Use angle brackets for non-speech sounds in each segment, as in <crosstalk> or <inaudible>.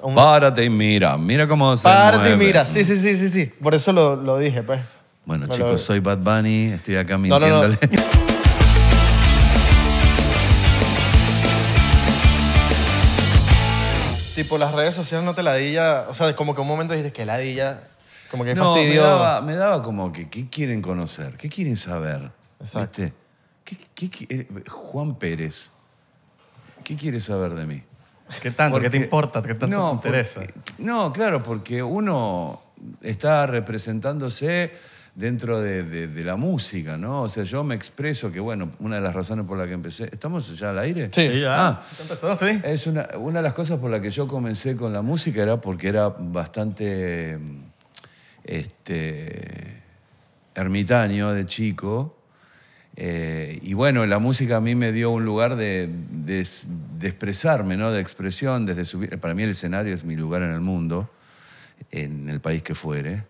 Un- Párate y mira, mira cómo se Párate y mueve. mira. Sí, sí, sí, sí, sí. Por eso lo, lo dije, pues. Bueno, lo- chicos, soy Bad Bunny, estoy acá No, no, no. mintiéndole. <laughs> Tipo, las redes sociales no te ladilla. O sea, como que un momento dijiste que ladilla. Como que No, me daba, me daba como que, ¿qué quieren conocer? ¿Qué quieren saber? Exacto. ¿Viste? ¿Qué- qué qui- eh, Juan Pérez, ¿qué quiere saber de mí? ¿Qué tanto? ¿Qué te importa? ¿Qué tanto te interesa? porque- no, claro, porque uno está representándose dentro de, de- de la música, ¿no? O sea, yo me expreso que, bueno, una de las razones por la que empecé... ¿Estamos ya al aire? Sí. Ya. Ah. ¿Ya empezó? Sí. Es una, una de las cosas por las que yo comencé con la música era porque era bastante este, ermitaño de chico. Eh, y bueno, la música a mí me dio un lugar de, de- de expresarme, ¿no? de expresión. Desde para mí el escenario es mi lugar en el mundo, en el país que fuere,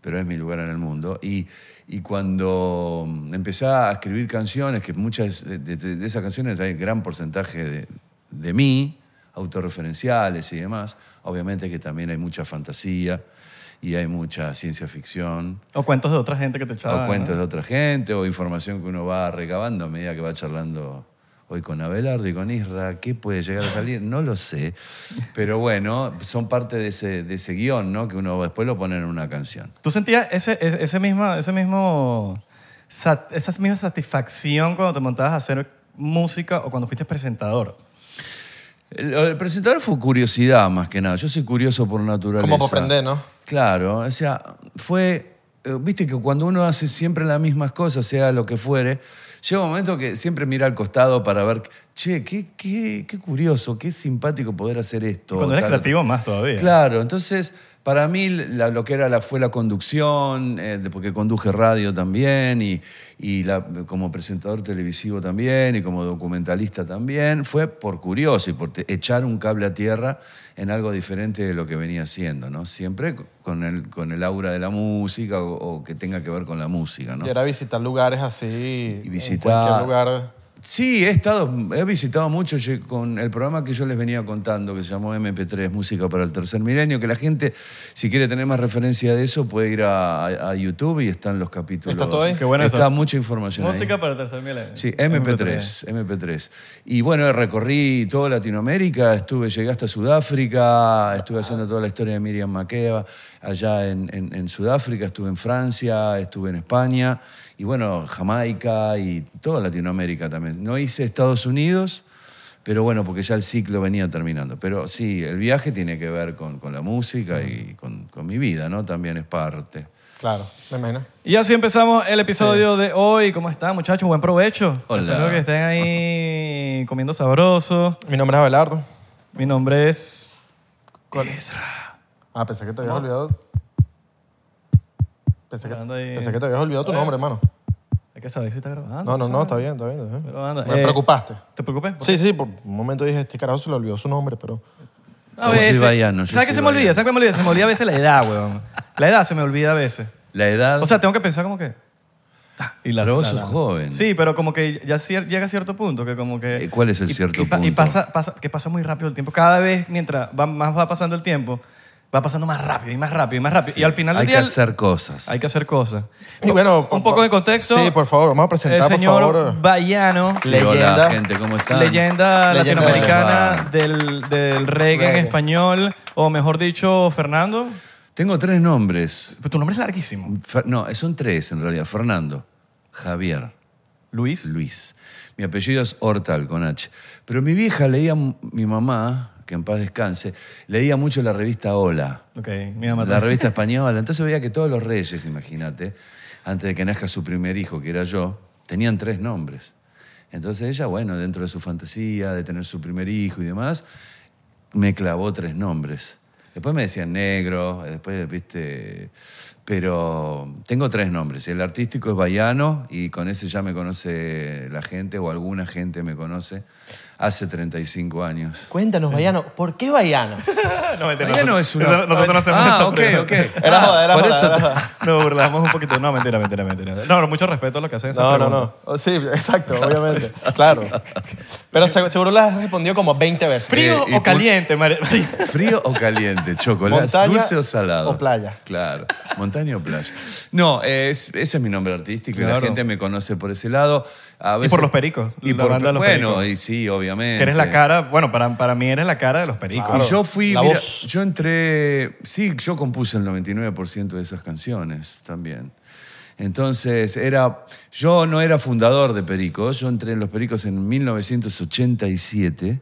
pero es mi lugar en el mundo. Y, y cuando empecé a escribir canciones, que muchas de, esas canciones hay gran porcentaje de mí, autorreferenciales y demás, obviamente que también hay mucha fantasía y hay mucha ciencia ficción. O cuentos de otra gente que te echaban. O cuentos ¿no? de otra gente, o información que uno va recabando a medida que va charlando hoy con Abelardo y con Isra. ¿Qué puede llegar a salir? No lo sé. Pero bueno, son parte de ese, de ese guion, ¿no? Que uno después lo pone en una canción. ¿Tú sentías ese, ese, ese mismo, ese mismo, esa misma satisfacción cuando te montabas a hacer música o cuando fuiste presentador? El, el presentador fue curiosidad más que nada. Yo soy curioso por naturaleza. Como para aprender, ¿no? Claro, o sea, fue, eh, viste que cuando uno hace siempre las mismas cosas, sea lo que fuere, llega un momento que siempre mira al costado para ver, che, qué, qué, qué curioso, qué simpático poder hacer esto. Y cuando eres creativo más todavía. Claro, entonces para mí la- lo que era la, fue la conducción, eh, porque conduje radio también y, y la- como presentador televisivo también y como documentalista también, fue por curioso y por te- echar un cable a tierra en algo diferente de lo que venía haciendo, ¿no? Siempre con el, con el aura de la música o, o que tenga que ver con la música, ¿no? Y era visitar lugares así. Y En visitar- cualquier lugar. Sí, he estado, he visitado mucho con el programa que yo les venía contando, que se llamó MP3, Música para el Tercer Milenio, que la gente, si quiere tener más referencia de eso, puede ir a, a- a YouTube y están los capítulos. ¿Está todo ahí? Qué bueno Está eso. mucha información ahí. Música para el tercer milenio. Sí, MP3, MP3. Y bueno, recorrí toda Latinoamérica, estuve, llegué hasta Sudáfrica, estuve haciendo toda la historia de Miriam Makeba allá en, en- en Sudáfrica, estuve en Francia, estuve en España, y bueno, Jamaica y toda Latinoamérica también. No hice Estados Unidos, pero bueno, porque ya el ciclo venía terminando. Pero sí, el viaje tiene que ver con, con la música y con, con mi vida, ¿no? También es parte. Claro, me imagino. Y así empezamos el episodio de hoy. ¿Cómo están, muchachos? Buen provecho. Hola. Espero que estén ahí <laughs> comiendo sabroso. Mi nombre es Abelardo. Mi nombre es... ¿Cuál? Ezra. Ah, pensé que te habías olvidado. Pensé que, ahí. pensé que te habías olvidado tu nombre, hermano. Hay que saber si está grabando. No, no, no, está bien, está bien. está bien. Grabando. Me Eh, preocupaste. ¿Te preocupé? Sí, sí, por un momento dije, este carajo se le olvidó su nombre, pero... A Yo soy veces. yo ¿Sabes qué se me olvida? ¿Sabes qué me olvida? Se me olvida a veces la edad, weón. La edad se me olvida a veces. La edad... O sea, tengo que pensar como que... ah, Y la sos lanzo. joven. Sí, pero como que ya cier- llega a cierto punto que como que... Eh, ¿cuál es el y- cierto y pa- Y punto? pasa, pasa, que pasa muy rápido el tiempo. Cada vez, mientras va, más va pasando el tiempo, va pasando más rápido y más rápido y más rápido. y al final del hay día... que hacer cosas. Hay que hacer cosas. Y bueno, Un poco de contexto. Sí, por favor, vamos a presentar, El señor por favor. Bayano, Sí, Leyenda. hola, gente, ¿cómo están? leyenda Leyenda latinoamericana de- del, del reggae, en español, o mejor dicho, Fernando. Tengo tres nombres. Pero tu nombre es larguísimo. Fer- no, son tres en realidad. Fernando, Javier, Luis. Luis. Mi apellido es Hortal, con H. Pero mi vieja leía, mi mamá, que en paz descanse, leía mucho la revista Hola. La revista española. Entonces veía que todos los reyes, imagínate, antes de que nazca su primer hijo, que era yo, tenían tres nombres. Entonces ella, bueno, dentro de su fantasía de tener su primer hijo y demás, me clavó tres nombres. Después me decían negro, después, viste, pero tengo tres nombres. El artístico es Bayano y con ese ya me conoce la gente o alguna gente me conoce. Hace 35 años. Cuéntanos, Bayano, ¿por qué Bayano? <laughs> no, mentira, nosotros- es una... Nosotros no hacemos Ah, ok, ok. <laughs> Era joda, era por joda, eso era te- joda. <laughs> Nos burlamos un poquito. No, mentira, mentira, mentira. No, no, mucho respeto a lo que hacen esas No, no, no. Oh, Sí, exacto, obviamente. Claro. Pero se- seguro las has respondido como 20 veces. ¿Frío Eh, o caliente, María? ¿Frío o caliente? ¿Chocolate? Montaña ¿Dulce o salado? o playa. Claro, montaña o playa. No, es- ese es mi nombre artístico y la gente me conoce por ese lado. A Y por los pericos, Y la por, banda de los bueno, pericos. y sí, obviamente. Que eres la cara, bueno, para, para mí eres la cara de los pericos. Claro. Y yo fui, la mira, voz. yo entré, sí, yo compuse el 99% de esas canciones también. Entonces, era, yo no era fundador de Pericos, yo entré en Los Pericos en 1987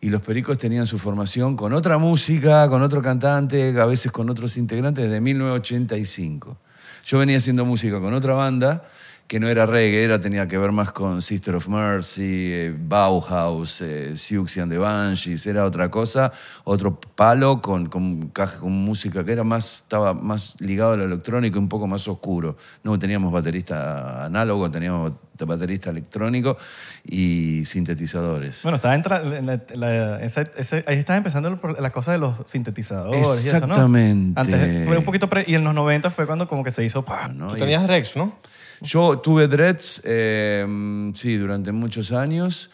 y Los Pericos tenían su formación con otra música, con otro cantante, a veces con otros integrantes desde 1985. Yo venía haciendo música con otra banda que no era reggae, era, tenía que ver más con Sister of Mercy, eh, Bauhaus, eh, Siouxsie and the Banshees, era otra cosa, otro palo con, con, caja- con música que era más, estaba más ligado al electrónico y un poco más oscuro. No teníamos baterista análogo, teníamos baterista electrónico y sintetizadores. Bueno, estaba entra, la- la- esa- ese- ahí estás empezando la cosa de los sintetizadores. y eso, ¿no? Exactamente. Antes fue un poquito pre- y en los 90 fue cuando como que se hizo. Tú tenías Rex, ¿no? Yo tuve dreads, eh, sí, durante muchos años.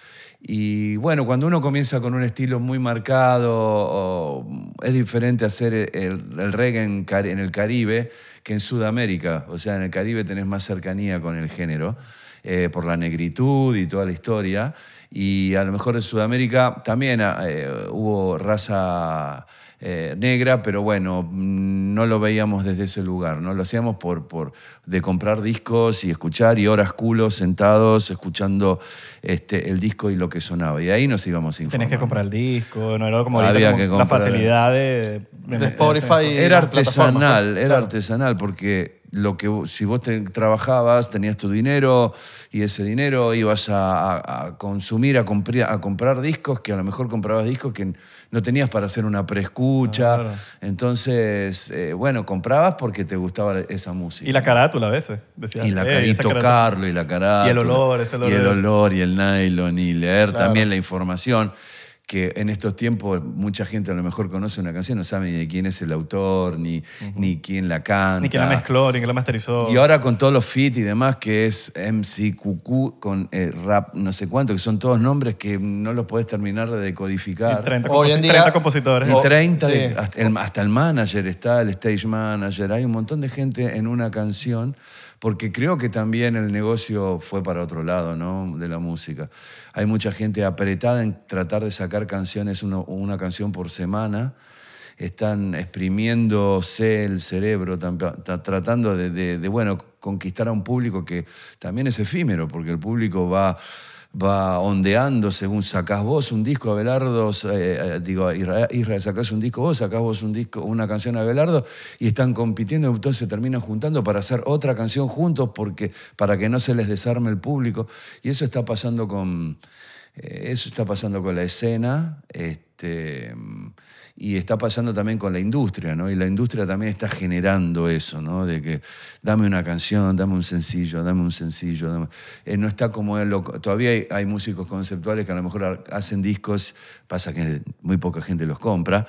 Y bueno, cuando uno comienza con un estilo muy marcado, es diferente hacer el, reggae en el Caribe que en Sudamérica. O sea, en el Caribe tenés más cercanía con el género, eh, por la negritud y toda la historia. Y a lo mejor en Sudamérica también eh, hubo raza eh, negra, pero bueno, no lo veíamos desde ese lugar, ¿no? Lo hacíamos por, por de comprar discos y escuchar y horas culos sentados escuchando este, el disco y lo que sonaba. Y ahí nos íbamos informando. Tenías que comprar el disco, no era como, Había como que la comprar- facilidad de, De Spotify. Era artesanal, era Claro. artesanal porque lo que si vos te- trabajabas tenías tu dinero y ese dinero ibas a, a- a consumir, a, compri- a comprar discos que a lo mejor comprabas discos que no tenías para hacer una preescucha. Claro. Entonces, eh, bueno, comprabas porque te gustaba esa música. Y la carátula a veces. decías, Y, la, "Ey, cara- y esa carátula". tocarlo, y la carátula. Y el olor, ese olor Y el olor, y el nylon, y leer Claro. también la información. Que en estos tiempos mucha gente a lo mejor conoce una canción, no sabe ni de quién es el autor, ni, ni quién la canta. Ni quién la mezcló, ni quién la masterizó. Y ahora con todos los fit y demás, que es MCQQ con eh, rap, no sé cuánto, que son todos nombres que no los podés terminar de decodificar. Y 30, Hoy en día- 30 compositores. Y Oh, 30, de- sí. hasta, el, hasta el manager está, el stage manager, hay un montón de gente en una canción, porque creo que también el negocio fue para otro lado, ¿no? De la música. Hay mucha gente apretada en tratar de sacar canciones, una canción por semana. Están exprimiéndose el cerebro, tan- ta- tratando de- de, bueno, conquistar a un público que también es efímero, porque el público va va ondeando según sacás vos un disco, Abelardo, eh, eh, digo, Israel, Israel, sacás un disco vos, sacás vos un disco, una canción a Abelardo y están compitiendo, entonces se terminan juntando para hacer otra canción juntos porque, para que no se les desarme el público. Y eso está pasando con, eh, eso está pasando con la escena. Este, y está pasando también con la industria, ¿no? Y la industria también está generando eso, ¿no? De que dame una canción, dame un sencillo, dame un sencillo. dame- Eh, no está como loco- Todavía hay, músicos conceptuales que a lo mejor ha- hacen discos, pasa que muy poca gente los compra,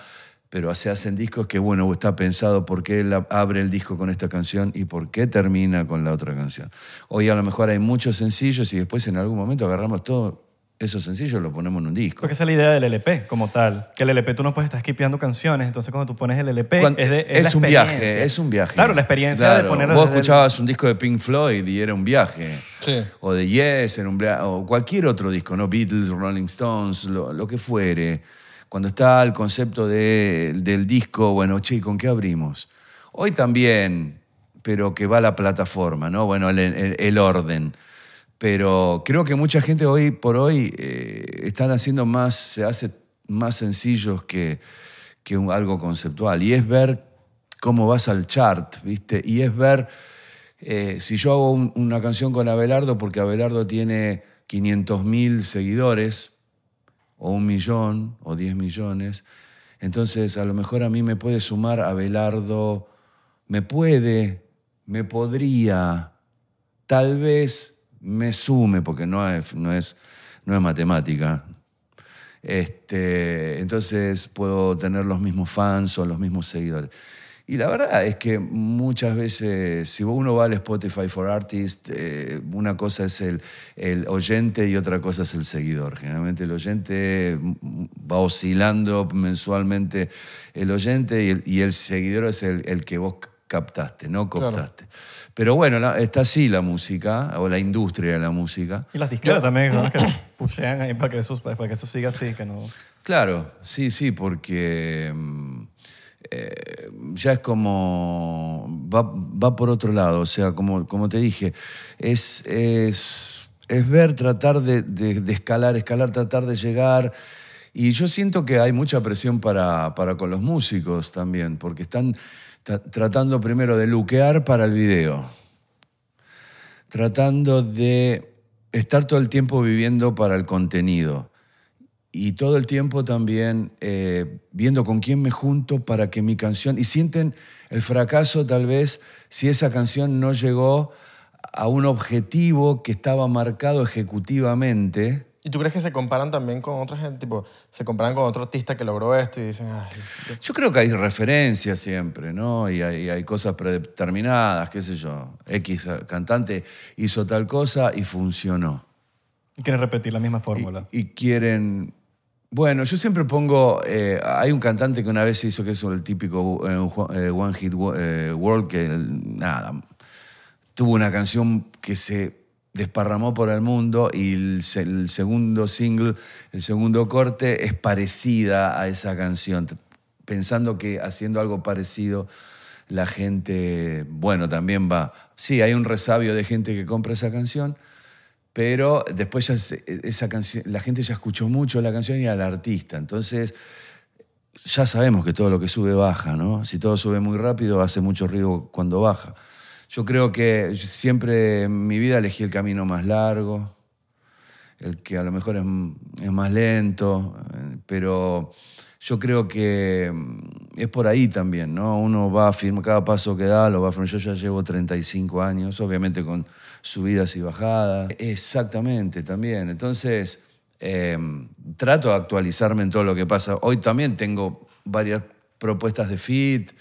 pero se hacen discos que, bueno, está pensado por qué él ab- abre el disco con esta canción y por qué termina con la otra canción. Hoy a lo mejor hay muchos sencillos y después en algún momento agarramos todo esos sencillos y lo ponemos en un disco. Porque esa es la idea del LP como tal. Que el LP tú no puedes estar skipeando canciones. Entonces cuando tú pones el LP Cuando- es, de, es la un viaje, es un viaje. Claro, la experiencia Claro, de ponerlo Vos el- escuchabas un disco de Pink Floyd y era un viaje. Sí. O de Yes, era un via- o cualquier otro disco, ¿no? Beatles, Rolling Stones, lo, lo que fuere. Cuando está el concepto de- del disco, bueno, che, ¿con qué abrimos? Hoy también, pero que va la plataforma, ¿no? Bueno, el, el- el orden. Pero creo que mucha gente hoy por hoy eh, están haciendo más, se hace más sencillos que, que algo conceptual. Y es ver cómo vas al chart, ¿viste? Y es ver eh, si yo hago un- una canción con Abelardo, porque Abelardo tiene 500.000 seguidores, o un millón, o 10 millones, entonces a lo mejor a mí me puede sumar Abelardo, me puede, me podría, tal vez me sume, porque no es, no es, no es matemática, Este, entonces puedo tener los mismos fans o los mismos seguidores. Y la verdad es que muchas veces, si uno va al Spotify for Artists, eh, una cosa es el, el oyente y otra cosa es el seguidor. Generalmente el oyente va oscilando mensualmente el oyente y el, y el seguidor es el, el que vos captaste, no cooptaste. Pero bueno, la- está así la música, o la industria de la música. Y las disqueras también, ¿no? que <coughs> pushean ahí para que, eso, para que eso siga así, que no... Claro, sí, sí, porque mm, eh, ya es como. Va, va por otro lado, o sea, como, como te dije, es, es, es ver, tratar de, de- de escalar, escalar, tratar de llegar. Y yo siento que hay mucha presión para, para con los músicos también, porque están tratando primero de luquear para el video tratando de estar todo el tiempo viviendo para el contenido y todo el tiempo también eh, viendo con quién me junto para que mi canción, y sienten el fracaso tal vez si esa canción no llegó a un objetivo que estaba marcado ejecutivamente. ¿Y tú crees que se comparan también con otra gente? Tipo, se comparan con otro artista que logró esto y dicen, ay, yo- Yo creo que hay referencias siempre, ¿no? Y hay, hay cosas predeterminadas, qué sé yo. X cantante hizo tal cosa y funcionó. Y quieren repetir la misma fórmula. Y, y quieren... Bueno, yo siempre pongo... eh, hay un cantante que una vez hizo que es el típico eh, eh, One Hit Wo- eh, World, que nada, tuvo una canción que se desparramó por el mundo y el, se- el segundo single, el segundo corte es parecida a esa canción, pensando que haciendo algo parecido la gente, bueno, también va, sí, hay un resabio de gente que compra esa canción, pero después se- esa canción, la gente ya escuchó mucho la canción y al artista, entonces ya sabemos que todo lo que sube baja, ¿no? Si todo sube muy rápido, hace mucho ruido cuando baja. Yo creo que siempre en mi vida elegí el camino más largo, el que a lo mejor es, más lento, pero yo creo que mm, es por ahí también, ¿no? Uno va a firmar cada paso que da, lo va a firmar. Yo ya llevo 35 años, obviamente con subidas y bajadas. Exactamente, también. Entonces, eh, trato de actualizarme en todo lo que pasa. Hoy también tengo varias propuestas de fit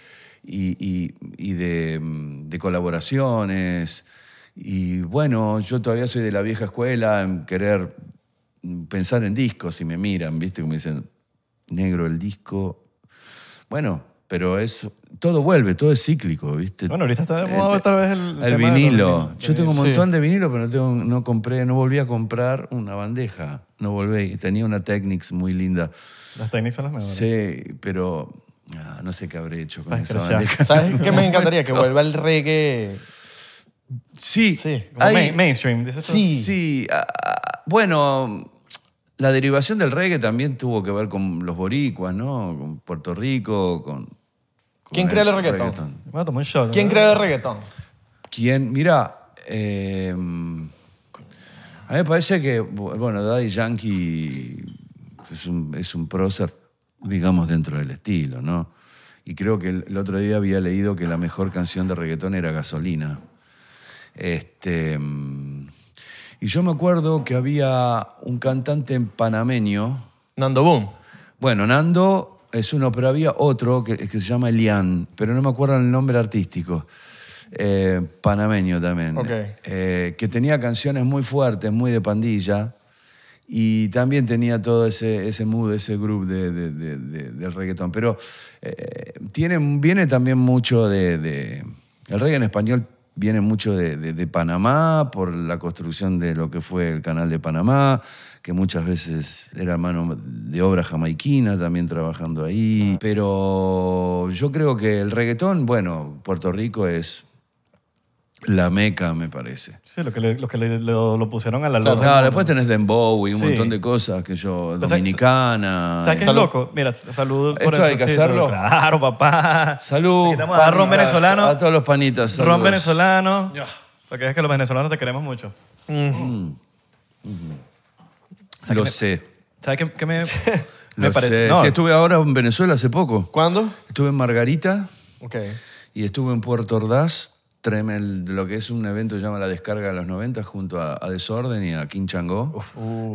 y, y- y de, de colaboraciones. Y bueno, yo todavía soy de la vieja escuela en querer pensar en discos y me miran, ¿viste? Como dicen, negro el disco. Bueno, pero es todo vuelve, todo es cíclico, ¿viste? Bueno, ahorita está de moda otra vez el, El vinilo. Yo tengo un Sí. montón de vinilo, pero no, tengo, no compré, no volví a comprar una bandeja. No volví. Tenía una Technics muy linda. Las técnicas son las mejores. Sí, pero ah, no sé qué habré hecho con esa bandeja. ¿Sabes <laughs> qué me encantaría? Que vuelva el reggae. Sí, Sí, Como hay- main- mainstream. Sí, sí. ah, bueno, la derivación del reggae también tuvo que ver con los boricuas, ¿no? Con Puerto Rico, con... con ¿Quién creó el reggaetón? Me voy a tomar un shot. ¿Quién ¿no? creó el reggaetón? ¿Quién? Mira, eh, a mí me parece que, bueno, Daddy Yankee es un, es un prócer, digamos, dentro del estilo, ¿no? Y creo que el, el otro día había leído que la mejor canción de reggaetón era Gasolina. Este, mm, y yo me acuerdo que había un cantante panameño, Nando Boom. bueno, Nando es uno, pero había otro que, que se llama Elian, pero no me acuerdo el nombre artístico. Eh, panameño también. Ok. Eh, que tenía canciones muy fuertes, muy de pandilla. Y también tenía todo ese, ese mood, ese groove de, de- de- de- del reggaetón. Pero eh, tiene, viene también mucho de, El reggae en español viene mucho de Panamá, por la construcción de lo que fue el canal de Panamá, que muchas veces era mano de obra jamaiquina también trabajando ahí. Pero yo creo que el reggaetón, bueno, Puerto Rico es la meca, me parece. Sí, lo que, le, lo, que le- lo, lo pusieron a la luz. Claro, después tenés Dembow y un Sí. montón de cosas que yo, sea, dominicana. ¿Sabes qué es Salud. loco? Mira, salud por ¿Esto hay eso, que hacerlo? Claro, papá. Salud. A ron venezolano. A todos los panitas. Ron venezolano. Para que veas que los venezolanos te queremos mucho. Lo sé. ¿Sabes qué, qué me, <laughs> me Lo parece? sé. No, Sí, estuve ahora en Venezuela hace poco. ¿Cuándo? Estuve en Margarita Ok. y estuve en Puerto Ordaz tremendo, lo que es un evento que se llama La Descarga de los 90 junto a, a Desorden y a King Chango.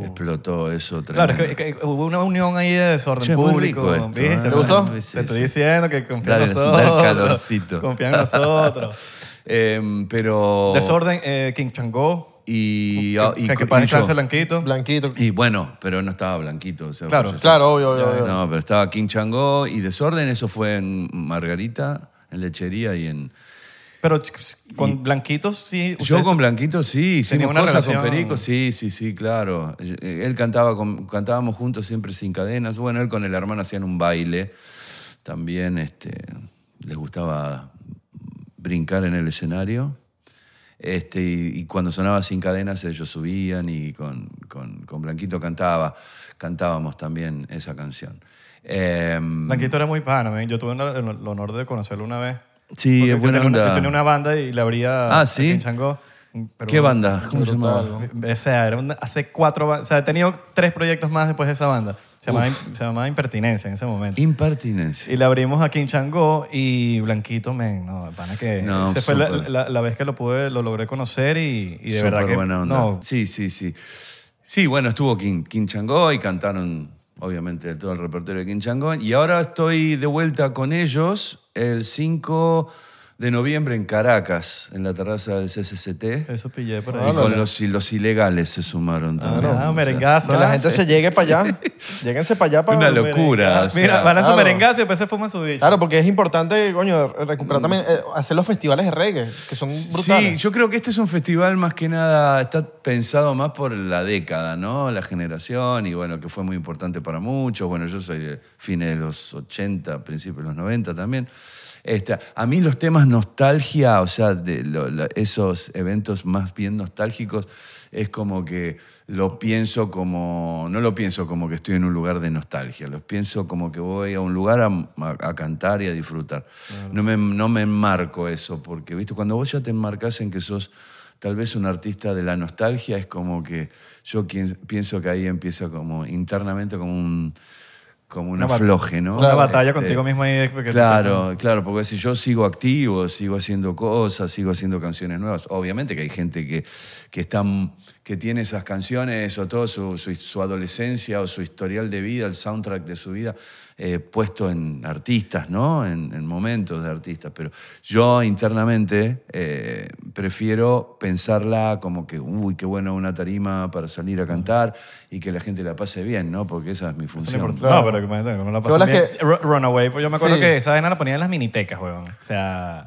Explotó eso Claro, tremendo. es que, que hubo una unión ahí de desorden Che, público. rico esto, ¿viste? ¿eh? ¿Te gustó? Sí, Te estoy sí. diciendo que confía en nosotros. dale calorcito. Confía en nosotros. <laughs> Em, pero... Desorden, eh, King Changó. Y, que, ah, y, que, que y para yo. blanquito. Blanquito. Y bueno, pero no estaba blanquito. o sea, Claro. pues, Claro, obvio, obvio, obvio. No, pero estaba King Changó y Desorden, eso fue en Margarita, en Lechería y en... Pero con blanquitos sí. Yo con Blanquito sí, hicimos una cosas con Perico, sí, sí, sí, claro. Eh, Él cantaba, con- cantábamos juntos siempre sin cadenas. Bueno, él con el hermano hacían un baile. También este, les gustaba brincar en el escenario. Este, y, y cuando sonaba sin cadenas ellos subían y con, con- con Blanquito cantaba, cantábamos también esa canción. Em, Blanquito era muy pana. Yo tuve el honor de conocerlo una vez. Sí, Porque es yo buena tenía una- onda. yo tenía una banda y le abría Ah, ¿sí? King Changó. Pero- ¿Qué banda? ¿Cómo se llamaba? O sea, era una- hace cuatro ba- O sea, he tenido tres proyectos más después de esa banda. Se llamaba, se llamaba Impertinencia en ese momento. Impertinencia. Y le abrimos a King Changó y Blanquito, men, no, de pana que... No, esa fue la, súper. la- la vez que lo pude, lo logré conocer y, y de Súper verdad que... buena onda. No, Sí, sí, sí. Sí, bueno, estuvo King, King Changó y cantaron, obviamente, todo el repertorio de King Changó. Y ahora estoy de vuelta con ellos el 5 de noviembre en Caracas, en la terraza del CCCT. eso pillé por y ahí. con los, y los ilegales se sumaron también. Ah, O sea, merengazo. Que la ah, gente se llegue para allá. Lléguense para allá para... Una locura. o sea, Mira, van a su claro. merengazo y después se fuman su bicho. Claro, porque es importante, coño, recuperar también, eh, hacer los festivales de reggae, que son brutales. Sí, yo creo que este es un festival más que nada, está pensado más por la década, ¿no? La generación y bueno, que fue muy importante para muchos. Bueno, yo soy de fines de los 80, principios de los 90 también. Este, a mí los temas nostalgia, o sea, de lo- la- esos eventos más bien nostálgicos, es como que lo pienso como, no lo pienso como que estoy en un lugar de nostalgia, los pienso como que voy a un lugar a, a- a cantar y a disfrutar. No, me, no me enmarco eso, porque, ¿viste? Cuando vos ya te enmarcas en que sos tal vez un artista de la nostalgia, es como que yo pienso que ahí empieza como internamente como un como un afloje, ¿no? Una batalla Este, contigo mismo ahí. Claro, claro, porque si yo sigo activo, sigo haciendo cosas, sigo haciendo canciones nuevas, obviamente que hay gente que, que, está, que tiene esas canciones o todo su, su, su adolescencia o su historial de vida, el soundtrack de su vida, eh, puesto en artistas, ¿no? En, en momentos de artistas. Pero yo internamente eh, prefiero pensarla como que, uy, qué bueno una tarima para salir a cantar y que la gente la pase bien, ¿no? Porque esa es mi función. No, pero imagínate, no la pasan bien. que- Ru- Runaway, pues yo me acuerdo Sí. que esa vaina la ponían en las minitecas, weón. O sea,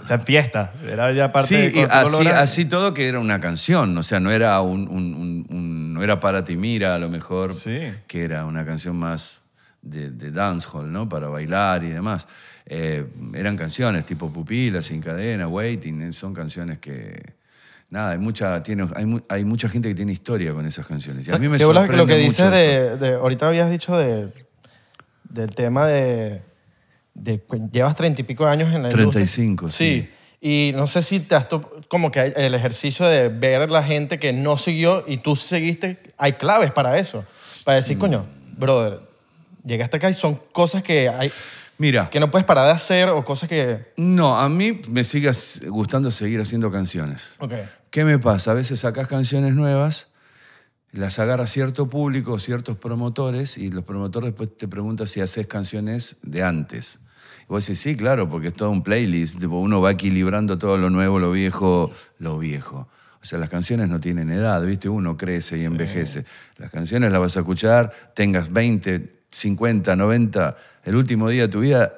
o sea, en fiesta. Era ya parte Sí, de lo así, así todo que era una canción, o sea, no era un, un- un- un- no era para ti mira a lo mejor, Sí. que era una canción más de, de dancehall, ¿no? Para bailar y demás. Eh, eran canciones tipo Pupila, Sin Cadena, Waiting, eh, son canciones que... Nada, hay mucha, tiene, hay, mu- hay mucha gente que tiene historia con esas canciones. Y a mí me sorprende lo que dices de, de- Ahorita habías dicho de, del tema de, llevas treinta y pico de años en la industria. 35, sí. Y no sé si te has como que el ejercicio de ver la gente que no siguió y tú seguiste, hay claves para eso. Para Mm. decir, coño, brother, llegaste acá y son cosas que hay Mira, que no puedes parar de hacer o cosas que... no, a mí me sigue gustando seguir haciendo canciones. Ok. ¿Qué me pasa? A veces sacas canciones nuevas, las agarra cierto público, ciertos promotores, y los promotores después te preguntan si haces canciones de antes. Y vos decís, sí, claro, porque es todo un playlist. tipo, uno va equilibrando todo lo nuevo, lo viejo, lo viejo. O sea, las canciones no tienen edad, ¿viste? Uno crece y envejece. Las canciones las vas a escuchar, tengas 20, 50, 90, el último día de tu vida,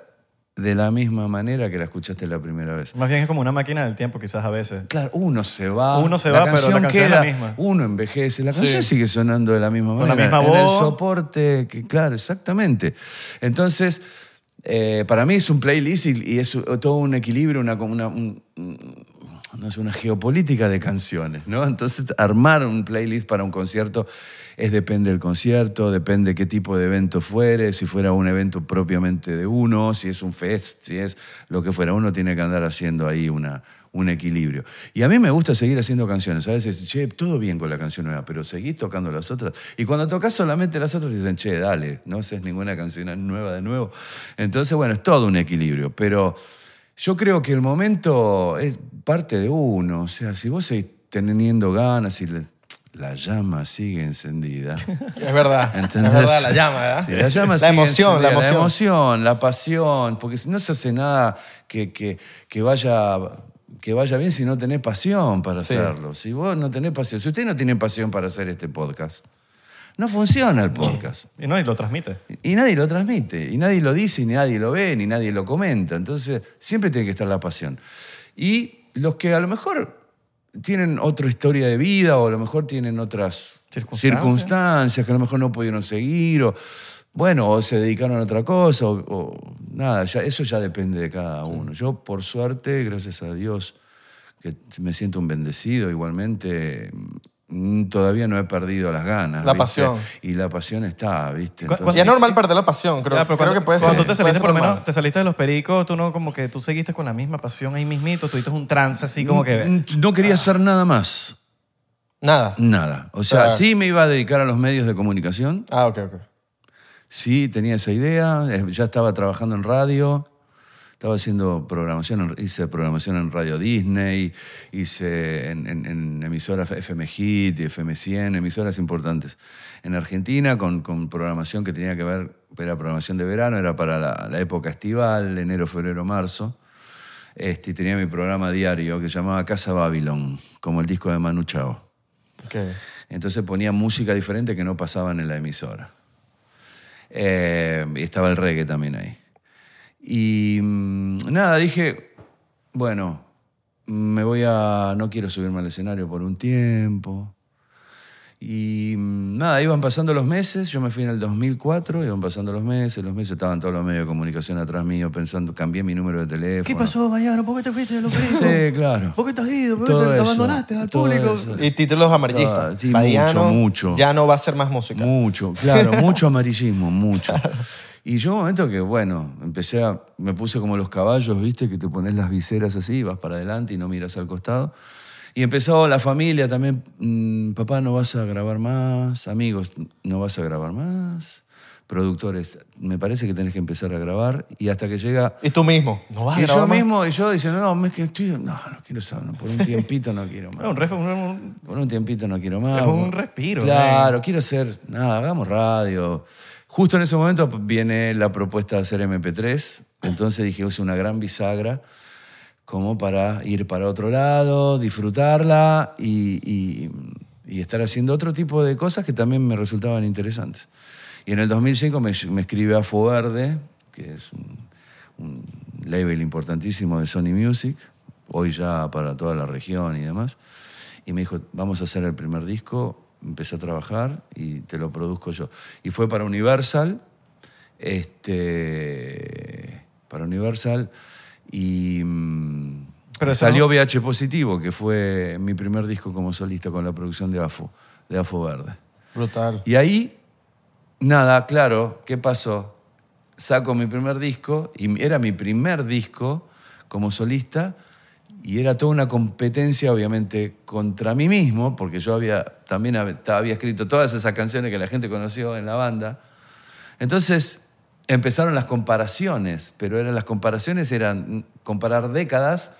de la misma manera que la escuchaste la primera vez. Más bien es como una máquina del tiempo, quizás a veces. Claro, uno se va. Uno se la va, pero la canción es la misma. Uno envejece. La canción Sí. sigue sonando de la misma Con la manera. misma en el voz. soporte, que, claro, exactamente. Entonces, eh, para mí es un playlist y, y es todo un equilibrio, una, una, un- un- no una geopolítica de canciones, ¿no? Entonces, armar un playlist para un concierto es depende del concierto, depende qué tipo de evento fuere, si fuera un evento propiamente de uno, si es un fest, si es lo que fuera. Uno tiene que andar haciendo ahí una, un equilibrio. Y a mí me gusta seguir haciendo canciones. A veces, che, todo bien con la canción nueva, pero seguís tocando las otras. Y cuando tocas solamente las otras, dicen, che, dale, no haces ninguna canción nueva de nuevo. Entonces, bueno, es todo un equilibrio. Pero yo creo que el momento es parte de uno. O sea, si vos seguís teniendo ganas y le- la llama sigue encendida. <laughs> Es verdad. ¿Entendés? Es verdad, la llama, ¿verdad? Sí, la llama La sigue emoción, la encendida, emoción. La emoción, la pasión, porque si no se hace nada que, que, que vaya, que vaya bien si no tenés pasión para Sí. hacerlo. Si vos no tenés pasión, si ustedes no tienen pasión para hacer este podcast, no funciona el podcast. Y y lo transmite. Y nadie lo transmite, y nadie lo dice, y nadie lo ve, ni nadie lo comenta. Entonces, siempre tiene que estar la pasión. Y los que a lo mejor tienen otra historia de vida, o a lo mejor tienen otras Circunstancias. circunstancias que a lo mejor no pudieron seguir, o bueno, o se dedicaron a otra cosa, o, o nada, ya, eso ya depende de cada uno. Yo, por suerte, gracias a Dios, que me siento un bendecido, igualmente. Mm, Todavía no he perdido las ganas. La ¿viste? pasión. Y la pasión está, ¿viste? Entonces- Y es normal perder la pasión, creo, pero creo cuando, que puede cuando ser. tú te saliste, por lo menos, te saliste de los pericos, tú no como que tú seguiste con la misma pasión ahí mismito, tuviste un trance así como que... Mm, No quería hacer nada más. Nada. Nada. O sea, Ah. sí me iba a dedicar a los medios de comunicación. Ah, ok, ok. Sí, tenía esa idea. eh, Ya estaba trabajando en radio. Estaba haciendo programación, hice programación en Radio Disney, hice en, en- en emisoras FM Hit y FM 100, emisoras importantes en Argentina, con, con programación que tenía que ver, era programación de verano, era para la, la época estival, enero, febrero, marzo. Este, y tenía mi programa diario que se llamaba Casa Babylon, como el disco de Manu Chao. Ok. Entonces ponía música diferente que no pasaban en la emisora. Eh, y estaba el reggae también ahí. Y mm, nada, dije, bueno, me voy a, no quiero subirme al escenario por un tiempo. Y mm, nada, iban pasando los meses, yo me fui en el 2004, iban pasando los meses, los meses estaban todos los medios de comunicación atrás mío pensando, cambié mi número de teléfono. ¿Qué pasó, Mariano? ¿Por qué te fuiste de los pericos? Sí, claro. ¿Por qué te has ido? ¿Por qué Todo te eso, abandonaste al público? eso. Y títulos amarillistas. Ah, sí, mucho, mucho. Ya no va a ser más música. Mucho, claro, mucho amarillismo, mucho. <laughs> Y yo un momento que, bueno, empecé a, me puse como los caballos, viste, que te pones las viseras así, vas para adelante y no miras al costado. Y empezó la familia también, mm, papá, no vas a grabar más, amigos, no vas a grabar más, productores, me parece que tenés que empezar a grabar. Y hasta que llega... Y tú mismo. No vas a Y grabar yo más? mismo, y yo diciendo, no, es que estoy, no, no quiero saber, no, por un tiempito no quiero <laughs> más. Un, un- Por un tiempito no quiero más. Es un respiro, Claro, quiero hacer, nada, hagamos radio. Justo en ese momento viene la propuesta de hacer MP3, entonces dije, es una gran bisagra como para ir para otro lado, disfrutarla y, estar haciendo otro tipo de cosas que también me resultaban interesantes. Y en el 2005 me, me escribe Afo Verde, que es un, un label importantísimo de Sony Music, hoy ya para toda la región y demás. Y me dijo, vamos a hacer el primer disco. Empecé a trabajar y te lo produzco yo. Y fue para Universal, este, para Universal, y mm, Pero salió VH Positivo, que fue mi primer disco como solista con la producción de AFO, de AFO Verde. Brutal. Y ahí, nada, claro, ¿qué pasó? Saco mi primer disco, y era mi primer disco como solista, y era toda una competencia, obviamente, contra mí mismo, porque yo había, también hab- había escrito todas esas canciones que la gente conoció en la banda. Entonces empezaron las comparaciones, pero eran, las comparaciones eran comparar décadas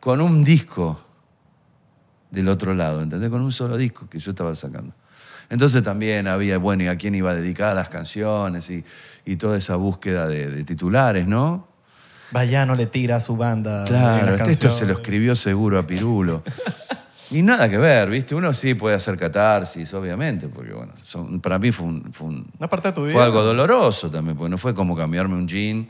con un disco del otro lado, ¿entendés? Con un solo disco que yo estaba sacando. Entonces también había, bueno, ¿y a quién iba a dedicar las canciones? Y, y toda esa búsqueda de, de titulares, ¿no? Bayano le tira a su banda. Claro, este- esto se lo escribió seguro a Pirulo. <laughs> Y nada que ver, ¿viste? Uno sí puede hacer catarsis, obviamente, porque bueno, son- para mí fue, un, fue, un- Una parte de tu vida. fue algo doloroso también, porque no fue como cambiarme un jean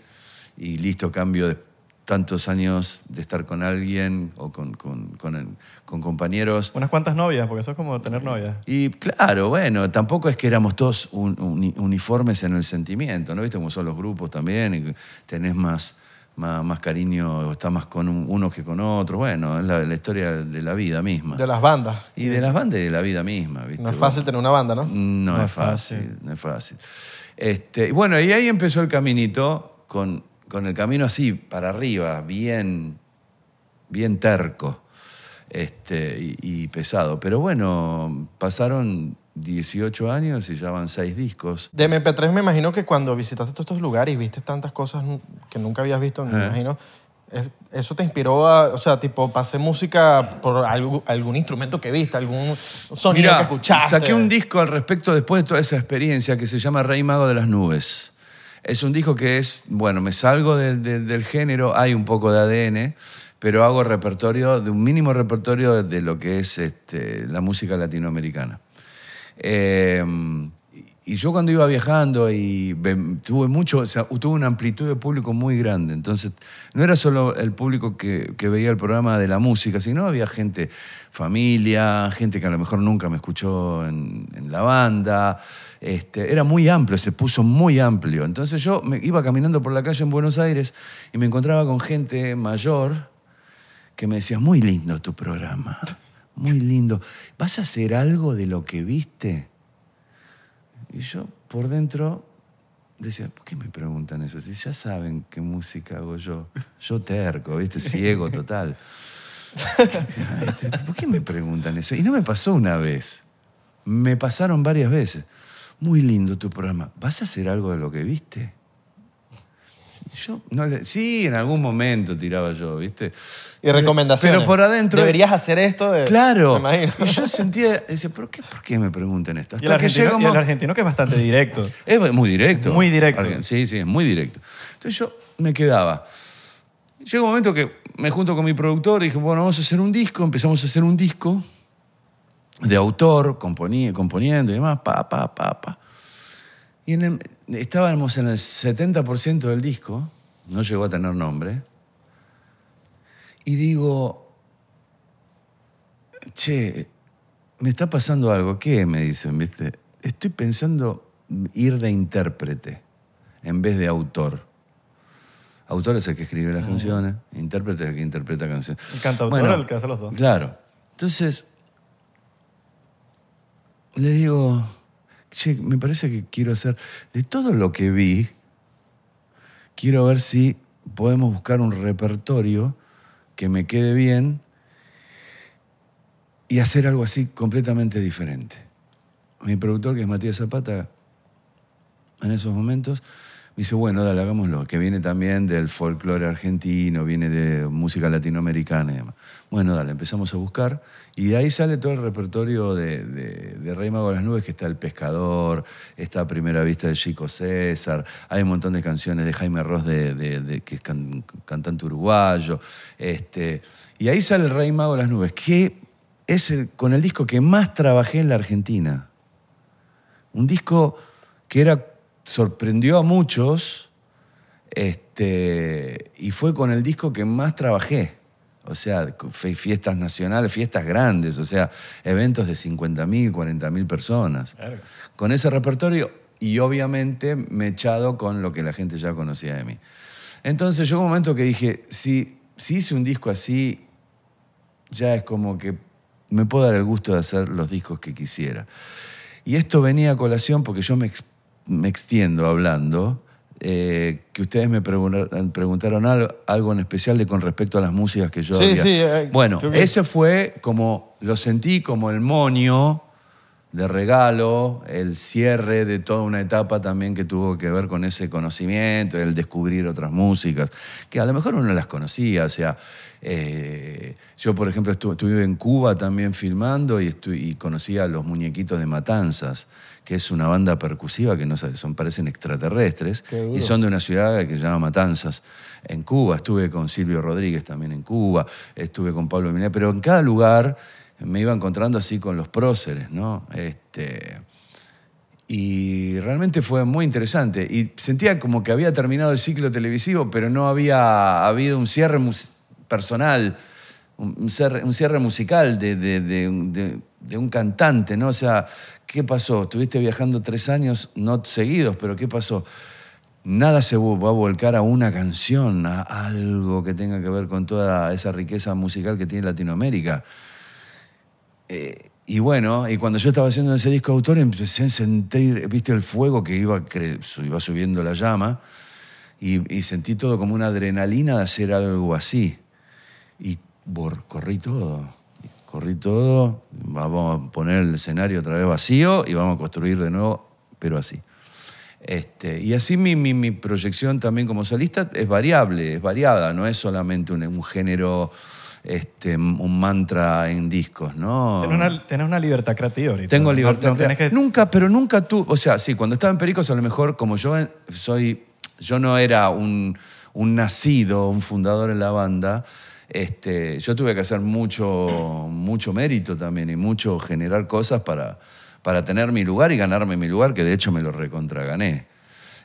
y listo, cambio de tantos años de estar con alguien o con, con- con- con compañeros. Unas cuantas novias, porque eso es como tener novias. Y claro, bueno, tampoco es que éramos todos un- uni- uniformes en el sentimiento, ¿no? ¿Viste cómo son los grupos también? Y tenés más, más, más cariño, o estás más con un- unos que con otros. Bueno, es la, la historia de la vida misma. De las bandas. y de las bandas y de la vida misma, ¿viste? No es fácil tener una banda, ¿no? No, No es fácil, fácil. no es fácil. Este, y bueno, y ahí empezó el caminito con, con el camino así, para arriba, bien, bien terco este, y, y pesado. Pero bueno, pasaron 18 años y ya van seis discos. De MP3 me imagino que cuando visitaste todos estos lugares y viste tantas cosas que nunca habías visto, me Ajá. imagino, es- eso te inspiró a, o sea, tipo, pasé música por algún, algún instrumento que viste, algún sonido Mira, que escuchaste. saqué un disco al respecto después de toda esa experiencia que se llama Rey Mago de las Nubes. Es un disco que es, bueno, me salgo de- de- del género, hay un poco de ADN, pero hago repertorio, de un mínimo repertorio de lo que es este, la música latinoamericana. Eh, y yo cuando iba viajando y ve- tuve mucho, o sea, tuve una amplitud de público muy grande. Entonces, no era solo el público que, que veía el programa de la música, sino había gente, familia, gente que a lo mejor nunca me escuchó en, en la banda. Este, era muy amplio, se puso muy amplio. Entonces yo me iba caminando por la calle en Buenos Aires y me encontraba con gente mayor que me decía, muy lindo tu programa, muy lindo. ¿Vas a hacer algo de lo que viste? Y yo por dentro decía, ¿por qué me preguntan eso? Si ya saben qué música hago yo. Yo terco, ¿viste? Ciego total. <laughs> ¿Por qué me preguntan eso? Y no me pasó una vez. Me pasaron varias veces. Muy lindo tu programa. ¿Vas a hacer algo de lo que viste? Yo no le... Sí, en algún momento tiraba yo, ¿viste? Y recomendaciones. Pero por adentro... Deberías hacer esto. de- Claro. Me imagino. Y yo sentía, decía, ¿por qué, ¿por qué me preguntan esto? Y el, Hasta que argentino, llega un y el argentino que es bastante directo. es muy directo. Muy directo. Sí, sí, es muy directo. Entonces yo me quedaba. Llega un momento que me junto con mi productor y dije, bueno, vamos a hacer un disco. Empezamos a hacer un disco de autor, componiendo y demás, pa, pa, pa, pa. Y en el- estábamos en el 70% del disco, no llegó a tener nombre. Y digo, che, me está pasando algo. ¿Qué? Me dicen, ¿viste? Estoy pensando ir de intérprete en vez de autor. Autor es el que escribe las canciones, intérprete es el que interpreta canciones. El cantautor es el que hace los dos. Claro. Entonces, le digo, che, me parece que quiero hacer, de todo lo que vi, quiero ver si podemos buscar un repertorio que me quede bien y hacer algo así completamente diferente. Mi productor, que es Matías Zapata, en esos momentos, me dice, bueno, dale, hagámoslo, que viene también del folclore argentino, viene de música latinoamericana y demás. Bueno, dale, empezamos a buscar y de ahí sale todo el repertorio de, de- Rey Mago de las Nubes, que está El Pescador, está a Primera Vista de Chico César, hay un montón de canciones de Jaime Ross, de, que es can- cantante uruguayo, este, y ahí sale el Rey Mago de las Nubes, que es con el disco que más trabajé en la Argentina. Un disco que era, sorprendió a muchos este, y fue con el disco que más trabajé. O sea, fiestas nacionales, fiestas grandes, o sea, eventos de 50.000, 40.000 personas. Con ese repertorio y obviamente mechado con lo que la gente ya conocía de mí. Entonces llegó un momento que dije, si, si hice un disco así, ya es como que me puedo dar el gusto de hacer los discos que quisiera. Y esto venía a colación porque yo me, me extiendo hablando, eh, que ustedes me preguntaron, preguntaron algo, algo en especial de con respecto a las músicas que yo Sí, había- sí, eh, bueno, que- ese fue como, lo sentí como el moño de regalo, el cierre de toda una etapa también que tuvo que ver con ese conocimiento, el descubrir otras músicas, que a lo mejor uno las conocía, o sea, eh, yo por ejemplo estu- estuve en Cuba también filmando y, estu- y conocía a los muñequitos de Matanzas, que es una banda percusiva que no son, parecen extraterrestres y son de una ciudad que se llama Matanzas, en Cuba. Estuve con Silvio Rodríguez también en Cuba, estuve con Pablo Miné, pero en cada lugar me iba encontrando así con los próceres, ¿no? Este, y realmente fue muy interesante. Y sentía como que había terminado el ciclo televisivo, pero no había habido un cierre personal, un cierre, musical de, de- de un- cantante, ¿no? O sea, ¿qué pasó? Estuviste viajando tres años, no seguidos, pero ¿qué pasó? Nada se va a volcar a una canción, a algo que tenga que ver con toda esa riqueza musical que tiene Latinoamérica. Eh, y bueno, y cuando yo estaba haciendo ese disco autor, empecé a sentir, viste, el fuego que iba, iba subiendo la llama, y, sentí todo como una adrenalina de hacer algo así. Y corrí todo, corrí todo, vamos a poner el escenario otra vez vacío y vamos a construir de nuevo, pero así. Este, y así mi, mi- proyección también como solista es variable, es variada, no es solamente un género, este, un mantra en discos, ¿no? Tienes una, libertad creativa ahorita. Tengo libertad. No, que... Nunca, pero nunca tú. O sea, sí, cuando estaba en Pericos, a lo mejor, como yo soy. Yo no era un, un nacido, un fundador en la banda. Este, yo tuve que hacer mucho, mucho mérito también y mucho generar cosas para, para tener mi lugar y ganarme mi lugar, que de hecho me lo recontragané.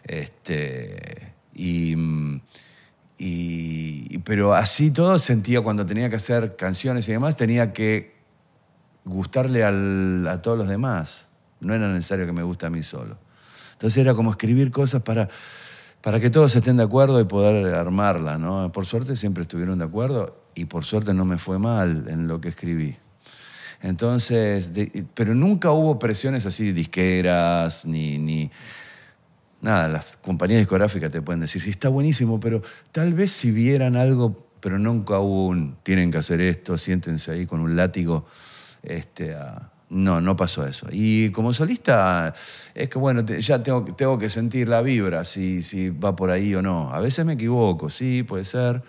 Este, y, mm, y- pero así todo sentía cuando tenía que hacer canciones y demás, tenía que gustarle a todos los demás. No era necesario que me guste a mí solo. Entonces era como escribir cosas para, para que todos estén de acuerdo y poder armarla. ¿no? Por suerte siempre estuvieron de acuerdo y por suerte no me fue mal en lo que escribí. Entonces, pero nunca hubo presiones así disqueras ni, ni nada. Las compañías discográficas te pueden decir, sí, está buenísimo, pero tal vez si vieran algo, pero nunca hubo un, tienen que hacer esto, siéntense ahí con un látigo. Este, a- no, no pasó eso. Y como solista, es que bueno, te- ya tengo, tengo que sentir la vibra, si, si va por ahí o no. A veces me equivoco, sí, puede ser.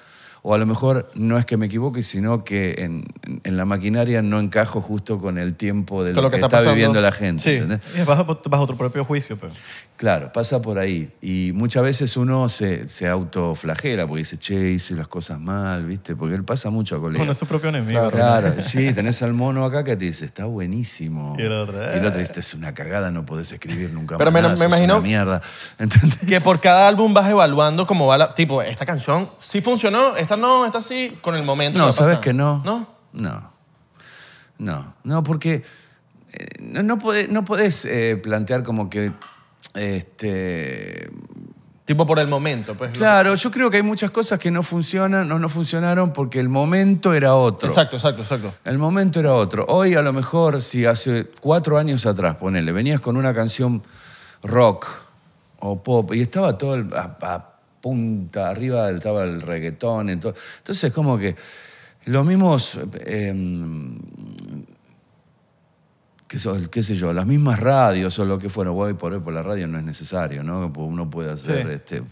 O a lo mejor no es que me equivoque, sino que en, en- en la maquinaria no encajo justo con el tiempo de lo, lo que que, está pasando. viviendo la gente. Sí. es bajo, bajo tu propio juicio, pero. Claro, pasa por ahí. Y muchas veces uno se, se autoflagela porque dice, che, hice las cosas mal, ¿viste? Porque él pasa mucho a colegas. es su propio enemigo. Claro, sí, tenés al mono acá que te dice, está buenísimo. Y el otro, Y el otro dice, es una cagada, no podés escribir nunca Pero más me- nada, me sos imagino- una mierda. <laughs> ¿Entendés? Que por cada álbum vas evaluando cómo va la... Tipo, esta canción sí funcionó, esta no, esta sí, con el momento. No, ¿sabes que no? ¿No? No. No, no, porque eh, no, no podés, no podés, eh, plantear como que... Este, Tipo por el momento, pues. Claro, yo creo que hay muchas cosas que no funcionan o no funcionaron porque el momento era otro. Exacto, exacto, exacto. El momento era otro. Hoy a lo mejor, si hace cuatro años atrás, ponele, venías con una canción rock o pop y estaba todo el- a, a punta, arriba estaba el reggaetón. todo. Entonces como que los mismos, eh, qué, qué sé yo, las mismas radios o lo que fuera, voy por hoy por la radio no es necesario, ¿no? Uno puede hacer Sí. este,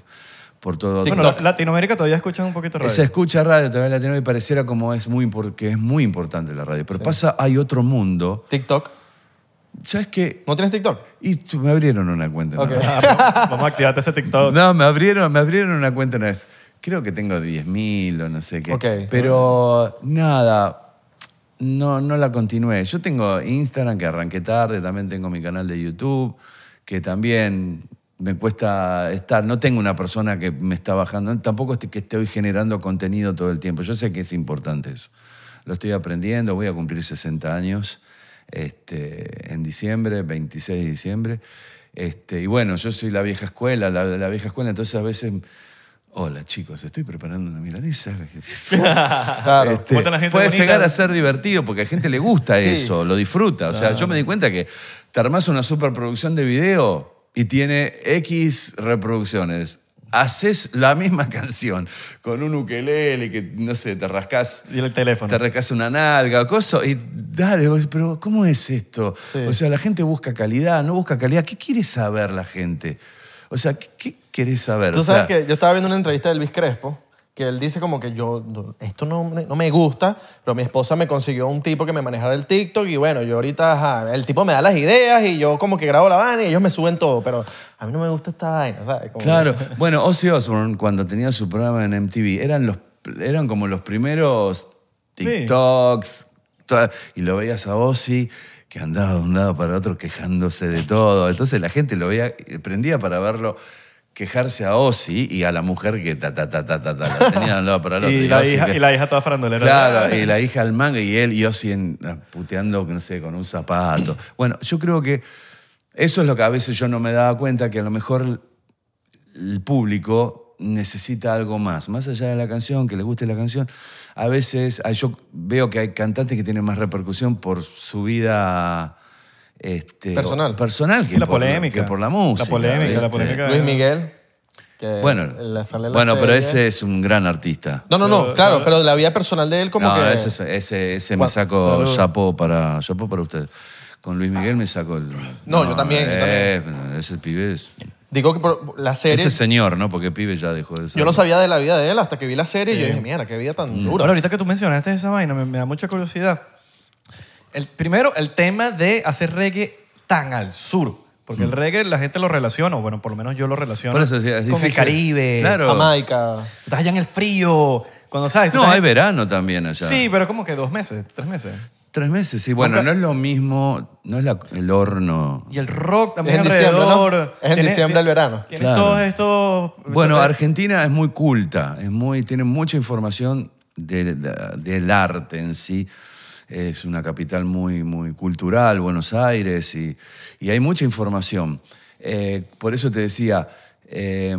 por todo. Bueno, Latinoamérica todavía escuchan un poquito radio. Se escucha radio todavía en Latinoamérica y pareciera como es muy, que es muy importante la radio. Pero pasa, hay otro mundo. TikTok. ¿Sabes qué? ¿No tienes TikTok? Y me abrieron una cuenta. Una <laughs> vez. Vamos a activarte ese TikTok. No, me abrieron, me abrieron una cuenta una vez. Creo que tengo 10.000 o no sé qué. Ok. Pero nada, no, no la continué. Yo tengo Instagram que arranqué tarde, también tengo mi canal de YouTube, que también me cuesta estar. No tengo una persona que me está bajando, tampoco estoy, que estoy generando contenido todo el tiempo. Yo sé que es importante eso. Lo estoy aprendiendo, voy a cumplir 60 años este, en diciembre, 26 de diciembre. Este, y bueno, yo soy la vieja escuela, la, la vieja escuela, entonces a veces... Hola chicos, estoy preparando una milanesa. <laughs> Claro. Este, ¿Cómo está la gente puede bonita? llegar a ser divertido porque a gente le gusta Sí. eso, lo disfruta. O sea, yo me di cuenta que te armás una superproducción de video y tiene X reproducciones. Haces la misma <laughs> canción con un ukelele que, no sé, te rascas, Y el teléfono. te rascas una nalga, cosa, y dale, vos, pero ¿cómo es esto? Sí. O sea, la gente busca calidad, no busca calidad. ¿Qué quiere saber la gente? O sea, ¿qué, qué querés saber? Tú O sea, sabes que yo estaba viendo una entrevista de Elvis Crespo que él dice como que yo, esto no, me- no me gusta, pero mi esposa me consiguió un tipo que me manejara el TikTok y bueno, yo ahorita, ajá, el tipo me da las ideas y yo como que grabo la vaina y ellos me suben todo, pero a mí no me gusta esta vaina, ¿sabes? Como- Claro. <laughs> Bueno, Ozzy Osbourne, cuando tenía su programa en MTV, eran, los, eran como los primeros TikToks. toda- y lo veías a Ozzy que andaba de un lado para otro quejándose de todo. Entonces la gente lo veía, prendía para verlo quejarse a Ozzy y a la mujer que ta, ta, ta, ta, ta, ta, la <laughs> tenía de un lado para el otro. Y la, Ozzy hija, que- y la hija toda farandolera. Claro, <laughs> y la hija al manga y él y Ozzy en- puteando, no sé, con un zapato. <clears throat> Bueno, yo creo que eso es lo que a veces yo no me daba cuenta, que a lo mejor el público necesita algo más, más allá de la canción, que le guste la canción. A veces ah, yo veo que hay cantantes que tienen más repercusión por su vida este, Personal. personal que, La por, polémica. que por la música. La polémica, la ¿viste? polémica. Luis Miguel. Que Bueno, sale la bueno pero ese es un gran artista. No, no, no, Pero- claro, pero la vida personal de él como no, que... ese, ese, ese me saco chapo para, chapo para usted. Con Luis Miguel me saco el... No, yo también, yo eh, Ese pibe es... Digo que por la serie... Ese señor, ¿no? Porque pibe ya dejó de ser. Yo no sabía de la vida de él hasta que vi la serie y yo dije, mira, qué vida tan Ahora, dura. ahorita que tú mencionaste esa vaina, me, me da mucha curiosidad. El, primero, el tema de hacer reggae tan al sur. Porque el reggae la gente lo relaciona, o bueno, por lo menos yo lo relaciono Por eso sí, es con el difícil. Caribe. Claro. Jamaica. Estás allá en el frío. Cuando sabes. tú No, estás hay en- verano también allá. Sí, pero como que dos meses, tres meses. Tres meses, sí. Bueno, Nunca- no es lo mismo, no es la- el horno. Y el rock también Es en diciembre, alrededor. ¿no? Es en Tienes- diciembre el verano. Tienes Claro. todos estos... Bueno, estos- Argentina es muy culta, es muy, tiene mucha información de- de- del arte en sí. Es una capital muy, muy cultural, Buenos Aires, y, y hay mucha información. Eh, por eso te decía, eh,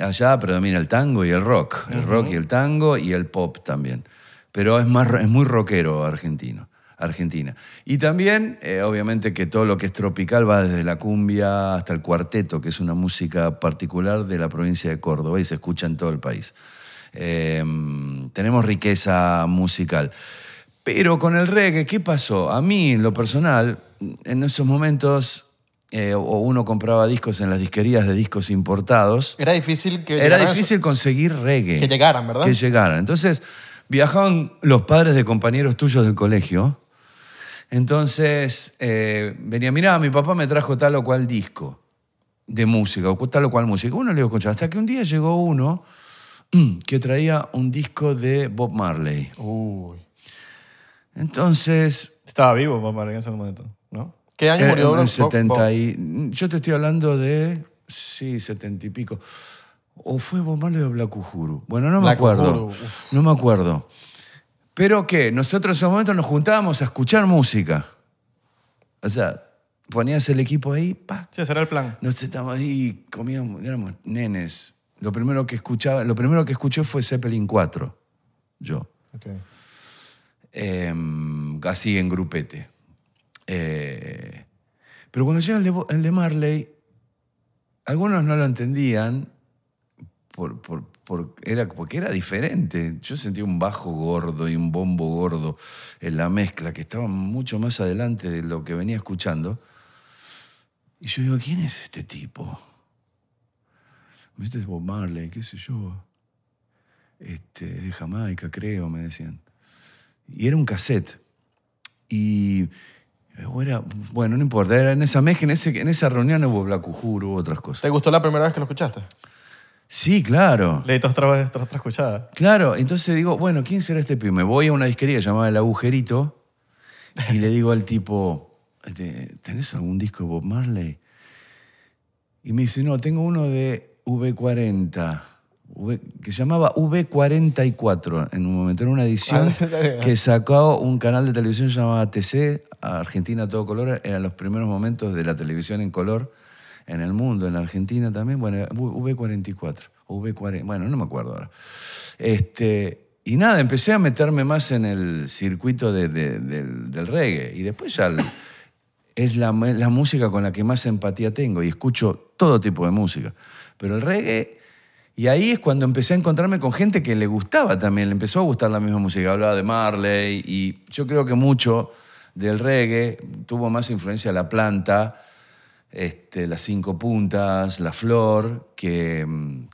allá predomina el tango y el rock, el rock y el tango y el pop también. Pero es, más, es muy rockero argentino. Argentina. Y también, eh, obviamente, que todo lo que es tropical va desde la cumbia hasta el cuarteto, que es una música particular de la provincia de Córdoba y se escucha en todo el país. Eh, tenemos riqueza musical. Pero con el reggae, ¿qué pasó? A mí, en lo personal, en esos momentos, eh, o uno compraba discos en las disquerías de discos importados, Era difícil que era difícil conseguir reggae. Que llegaran, ¿verdad? Que llegaran. Entonces, viajaban los padres de compañeros tuyos del colegio. Entonces, eh, venía, mirá, mi papá me trajo tal o cual disco de música, o tal o cual música. Uno le iba escuchar. Hasta que un día llegó uno <clears throat> que traía un disco de Bob Marley. Uy. Entonces, Estaba vivo Bob Marley en ese momento, ¿no? ¿Qué año eh, murió en Bob- el 70 Bob? y, Yo te estoy hablando de, sí, 70 y pico. ¿O fue Bob Marley o Black Uhuru? Bueno, no me Black acuerdo. Uhuru. No me acuerdo. Pero que nosotros en ese momento nos juntábamos a escuchar música. O sea, ponías el equipo ahí, pa, Sí, ese era el plan. nos sentábamos ahí, comíamos, éramos nenes. Lo primero que escuchaba, lo primero que escuché fue Zeppelin 4, yo. Ok. Eh, así en grupete. Eh, pero cuando llega el de, Marley, algunos no lo entendían por, porque era diferente. Yo sentía un bajo gordo y un bombo gordo en la mezcla que estaba mucho más adelante de lo que venía escuchando. Y yo digo, ¿quién es este tipo? ¿Viste es Bob Marley? ¿Qué sé yo? Este, de Jamaica, creo, me decían. Y era un cassette. Y era, bueno, no importa, era en esa mezcla, en, ese- en esa reunión hubo Black Uhuru, hubo otras cosas. ¿Te gustó la primera vez que lo escuchaste? Sí, claro. Otra vez, otra, otra escuchada. Claro, entonces digo, bueno, ¿quién será este pibe? Me voy a una disquería llamada El Agujerito y le digo al tipo, "Este, ¿tenés algún disco de Bob Marley? Y me dice, no, tengo uno de V40, V- que se llamaba V44 en un momento. Era una edición <laughs> que sacó un canal de televisión llamado TC, Argentina todo color. Eran los primeros momentos de la televisión en color en el mundo, en la Argentina también. Bueno, V44 o V40, bueno, no me acuerdo ahora. Este, y nada, empecé a meterme más en el circuito de- de- del, del reggae. Y después ya el- es la, la música con la que más empatía tengo y escucho todo tipo de música. Pero el reggae, y ahí es cuando empecé a encontrarme con gente que le gustaba también, le empezó a gustar la misma música. Hablaba de Marley y yo creo que mucho del reggae tuvo más influencia la planta, este, las cinco puntas, la flor, que,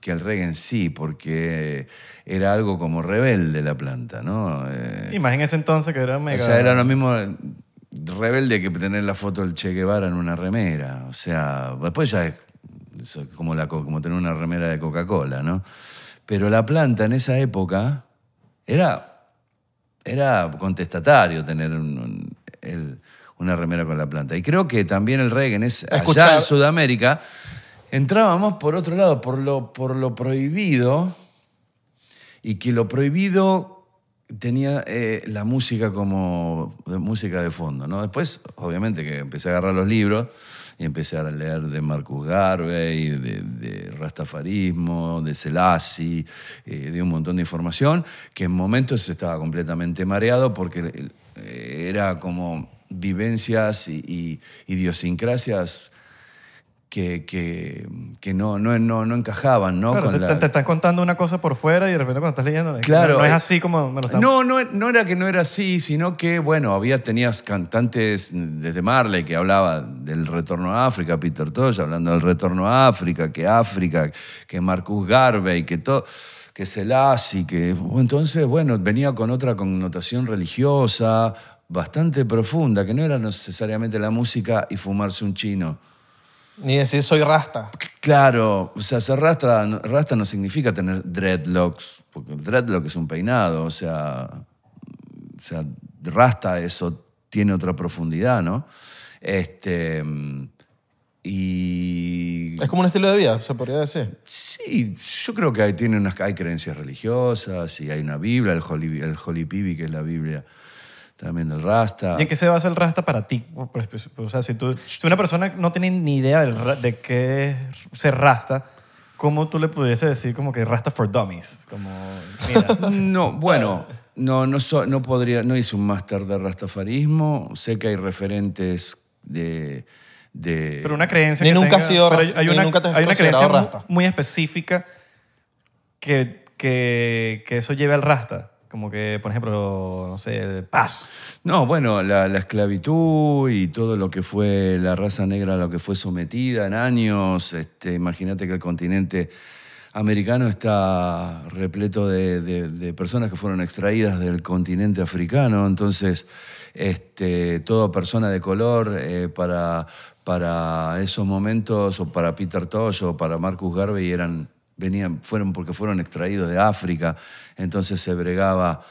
que el reggae en sí, porque era algo como rebelde la planta, ¿no? Eh, Y más en ese entonces que era mega... o sea, era lo mismo rebelde que tener la foto del Che Guevara en una remera. O sea, después ya es es como, la, co- como tener una remera de Coca-Cola, ¿no? Pero la planta en esa época era, era contestatario tener un- un- el- una remera con la planta. Y creo que también el reggae en es, allá en Sudamérica entrábamos por otro lado, por lo, por lo prohibido y que lo prohibido tenía eh, la música como de música de fondo, ¿no? Después, obviamente, que empecé a agarrar los libros y empecé a leer de Marcus Garvey, de, Rastafarismo, de Selassie, eh, de un montón de información, que en momentos estaba completamente mareado porque eh, era como vivencias y idiosincrasias que, que, que no, no, no, no encajaban, ¿no? Claro, Con te, la- te- están contando una cosa por fuera y de repente cuando estás leyendo, es que Claro, no, no es eh, así como me lo están... No, no, no era que no era así, sino que, bueno, había, tenías cantantes desde Marley que hablaba del retorno a África, Peter Tosh hablando del retorno a África, que África, que Marcus Garvey, que todo, que Selassie, que... Entonces, bueno, venía con otra connotación religiosa bastante profunda, que no era necesariamente la música y fumarse un chino. Ni decir soy rasta. Claro, o sea, ser rasta, no- rasta no significa tener dreadlocks, porque el dreadlock es un peinado, o sea, o sea, rasta eso tiene otra profundidad, ¿no? Este, y Es como un estilo de vida, se podría decir. sí, yo creo que hay, tiene unas, hay creencias religiosas y hay una Biblia, el Holy, el Holy Pibi, que es la Biblia también del rasta. ¿Y en qué se basa el rasta para ti? O sea, si, tú, si una persona no tiene ni idea del de qué es ser rasta, ¿cómo tú le pudiese decir como que rasta for dummies? Como, mira, <laughs> No, bueno, no, no, so- no podría, no hice un máster de rastafarismo. Sé que hay referentes de. de- pero una creencia Ni que nunca tenga- has sido pero hay una, nunca te has hay una creencia rasta. muy específica que, que, que eso lleve al rasta. Como que, por ejemplo, no sé, paz. No, bueno, la, la esclavitud y todo lo que fue la raza negra, a lo que fue sometida en años. Este, imagínate que el continente americano está repleto de personas que fueron extraídas del continente africano. Entonces, este, toda persona de color eh, para, para esos momentos, o para Peter Tosh o para Marcus Garvey, eran, venían, fueron porque fueron extraídos de África. Entonces se bregaba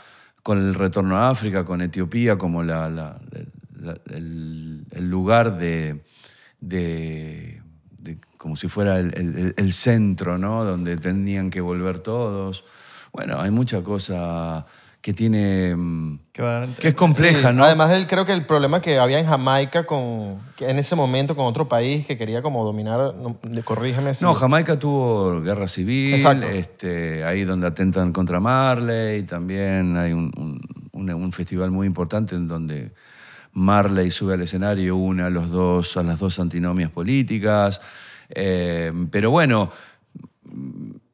con el retorno a África, con Etiopía como la- el, lugar de, de- como si fuera el, el- el centro, ¿no? Donde tenían que volver todos. Bueno, hay mucha cosa que tiene, mm, Que, va- que es compleja, Sí, ¿no? Además, el, creo que el problema que había en Jamaica con, en ese momento con otro país que quería como dominar, no, corrígeme si... No, Jamaica tuvo guerra civil, Exacto. este, ahí donde atentan contra Marley, también hay un, un- un- un festival muy importante en donde Marley sube al escenario, une a, los dos, a las dos antinomias políticas. Eh, pero bueno,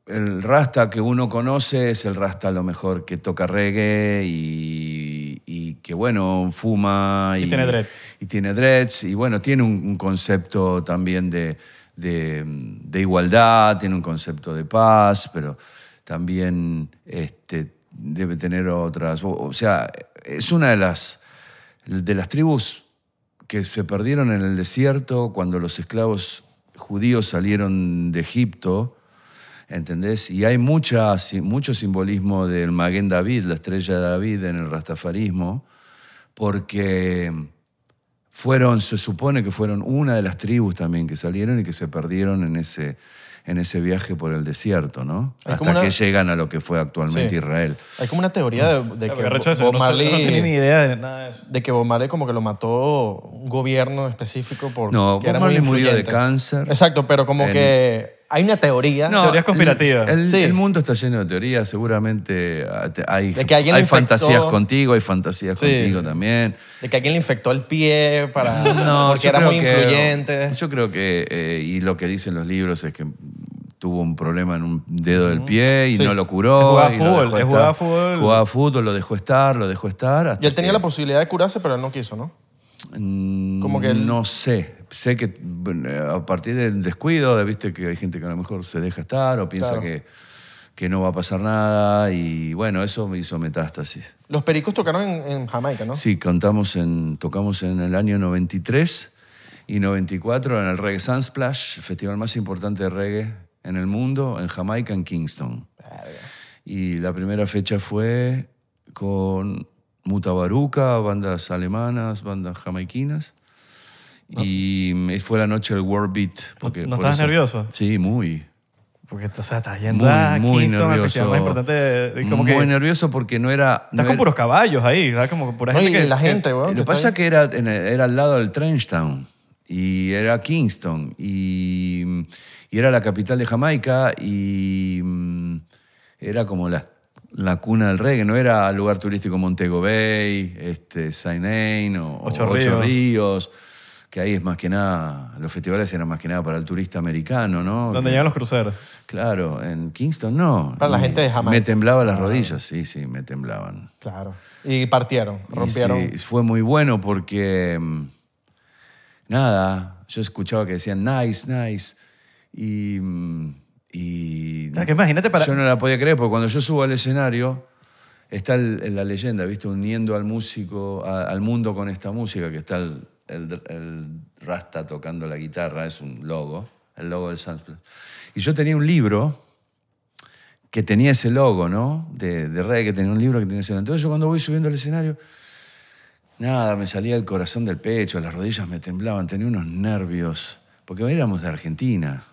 el rasta que uno conoce es el rasta a lo mejor que toca reggae y, y que bueno, fuma. Y tiene dreads. Y tiene dreads y bueno, tiene un, un concepto también de, de- de igualdad, tiene un concepto de paz, pero también este, debe tener otras. O, o sea, es una de las, de las tribus que se perdieron en el desierto cuando los esclavos judíos salieron de Egipto, ¿entendés? Y hay mucha, mucho simbolismo del Maguen David, la estrella de David en el rastafarismo, porque fueron, se supone que fueron una de las tribus también que salieron y que se perdieron en ese, en ese viaje por el desierto, ¿no? Hay Hasta una- que llegan a lo que fue actualmente Sí. Israel. Hay como una teoría de, de Claro, que porque Bob no, no tenía ni idea de nada de eso. de que Bob Marley como que lo mató un gobierno específico por No, que Bob era muy murió de cáncer. Exacto, pero como En- que hay una teoría Teorías conspirativas. El, Sí. el mundo está lleno de teorías, seguramente ah, hay, De que alguien hay infectó. fantasías contigo, hay fantasías Sí. contigo también. de que alguien le infectó el pie para <laughs> No, porque era muy que- influyente. Yo creo que, eh, y lo que dicen los libros es que tuvo un problema en un dedo del pie y Sí. no lo curó. Jugaba lo fútbol, jugaba fútbol. Jugaba fútbol, lo dejó estar, lo dejó estar. hasta y él tenía que- la posibilidad de curarse, pero él no quiso, ¿no? Mm, Como que él- No sé. Sé que a partir del descuido, de, viste que hay gente que a lo mejor se deja estar o piensa Claro. que, que no va a pasar nada y bueno, eso me hizo metástasis. Los pericos tocaron en, en Jamaica, ¿no? Sí, contamos en, tocamos en el año 93 y 94 en el Reggae Sunsplash, el festival más importante de reggae en el mundo, en Jamaica, en Kingston. Y la primera fecha fue con Mutabaruca, bandas alemanas, bandas jamaiquinas. Y fue la noche del World Beat. porque ¿No por estabas eso- nervioso? Sí, muy. Porque o sea, estás yendo Muy, a muy Kingston, nervioso. más importante. como muy que nervioso porque no era... no estás con era- puros caballos ahí, ¿sabes? Como pura No, gente y que... la que- gente, weón. Lo que que pasa ahí. que era, en el- era al lado del Trenchtown y era Kingston y, y era la capital de Jamaica y mm, era como la, la cuna del reggae, no era lugar turístico Montego Bay, este, Saint Ain o Ocho o Ríos. Ríos, que ahí es más que nada, los festivales eran más que nada para el turista americano, ¿no? Donde llegan los cruceros. Claro, en Kingston no. Para la Y gente de Jamaica. Me temblaban las rodillas, sí, sí, me temblaban. Claro. Y partieron, Y rompieron. sí, fue muy bueno porque, mm, nada, yo escuchaba que decían nice, nice. Y, mm, y Claro, que imagínate para- yo no la podía creer porque cuando yo subo al escenario está el- la leyenda, ¿viste? Uniendo al músico, a- al mundo con esta música, que está el, el- el Rasta tocando la guitarra, es un logo, el logo del Sunsplash. Y yo tenía un libro que tenía ese logo, ¿no? De, de reggae, que tenía un libro que tenía ese logo. Entonces yo cuando voy subiendo al escenario, nada, me salía el corazón del pecho, las rodillas me temblaban, tenía unos nervios, porque éramos de Argentina.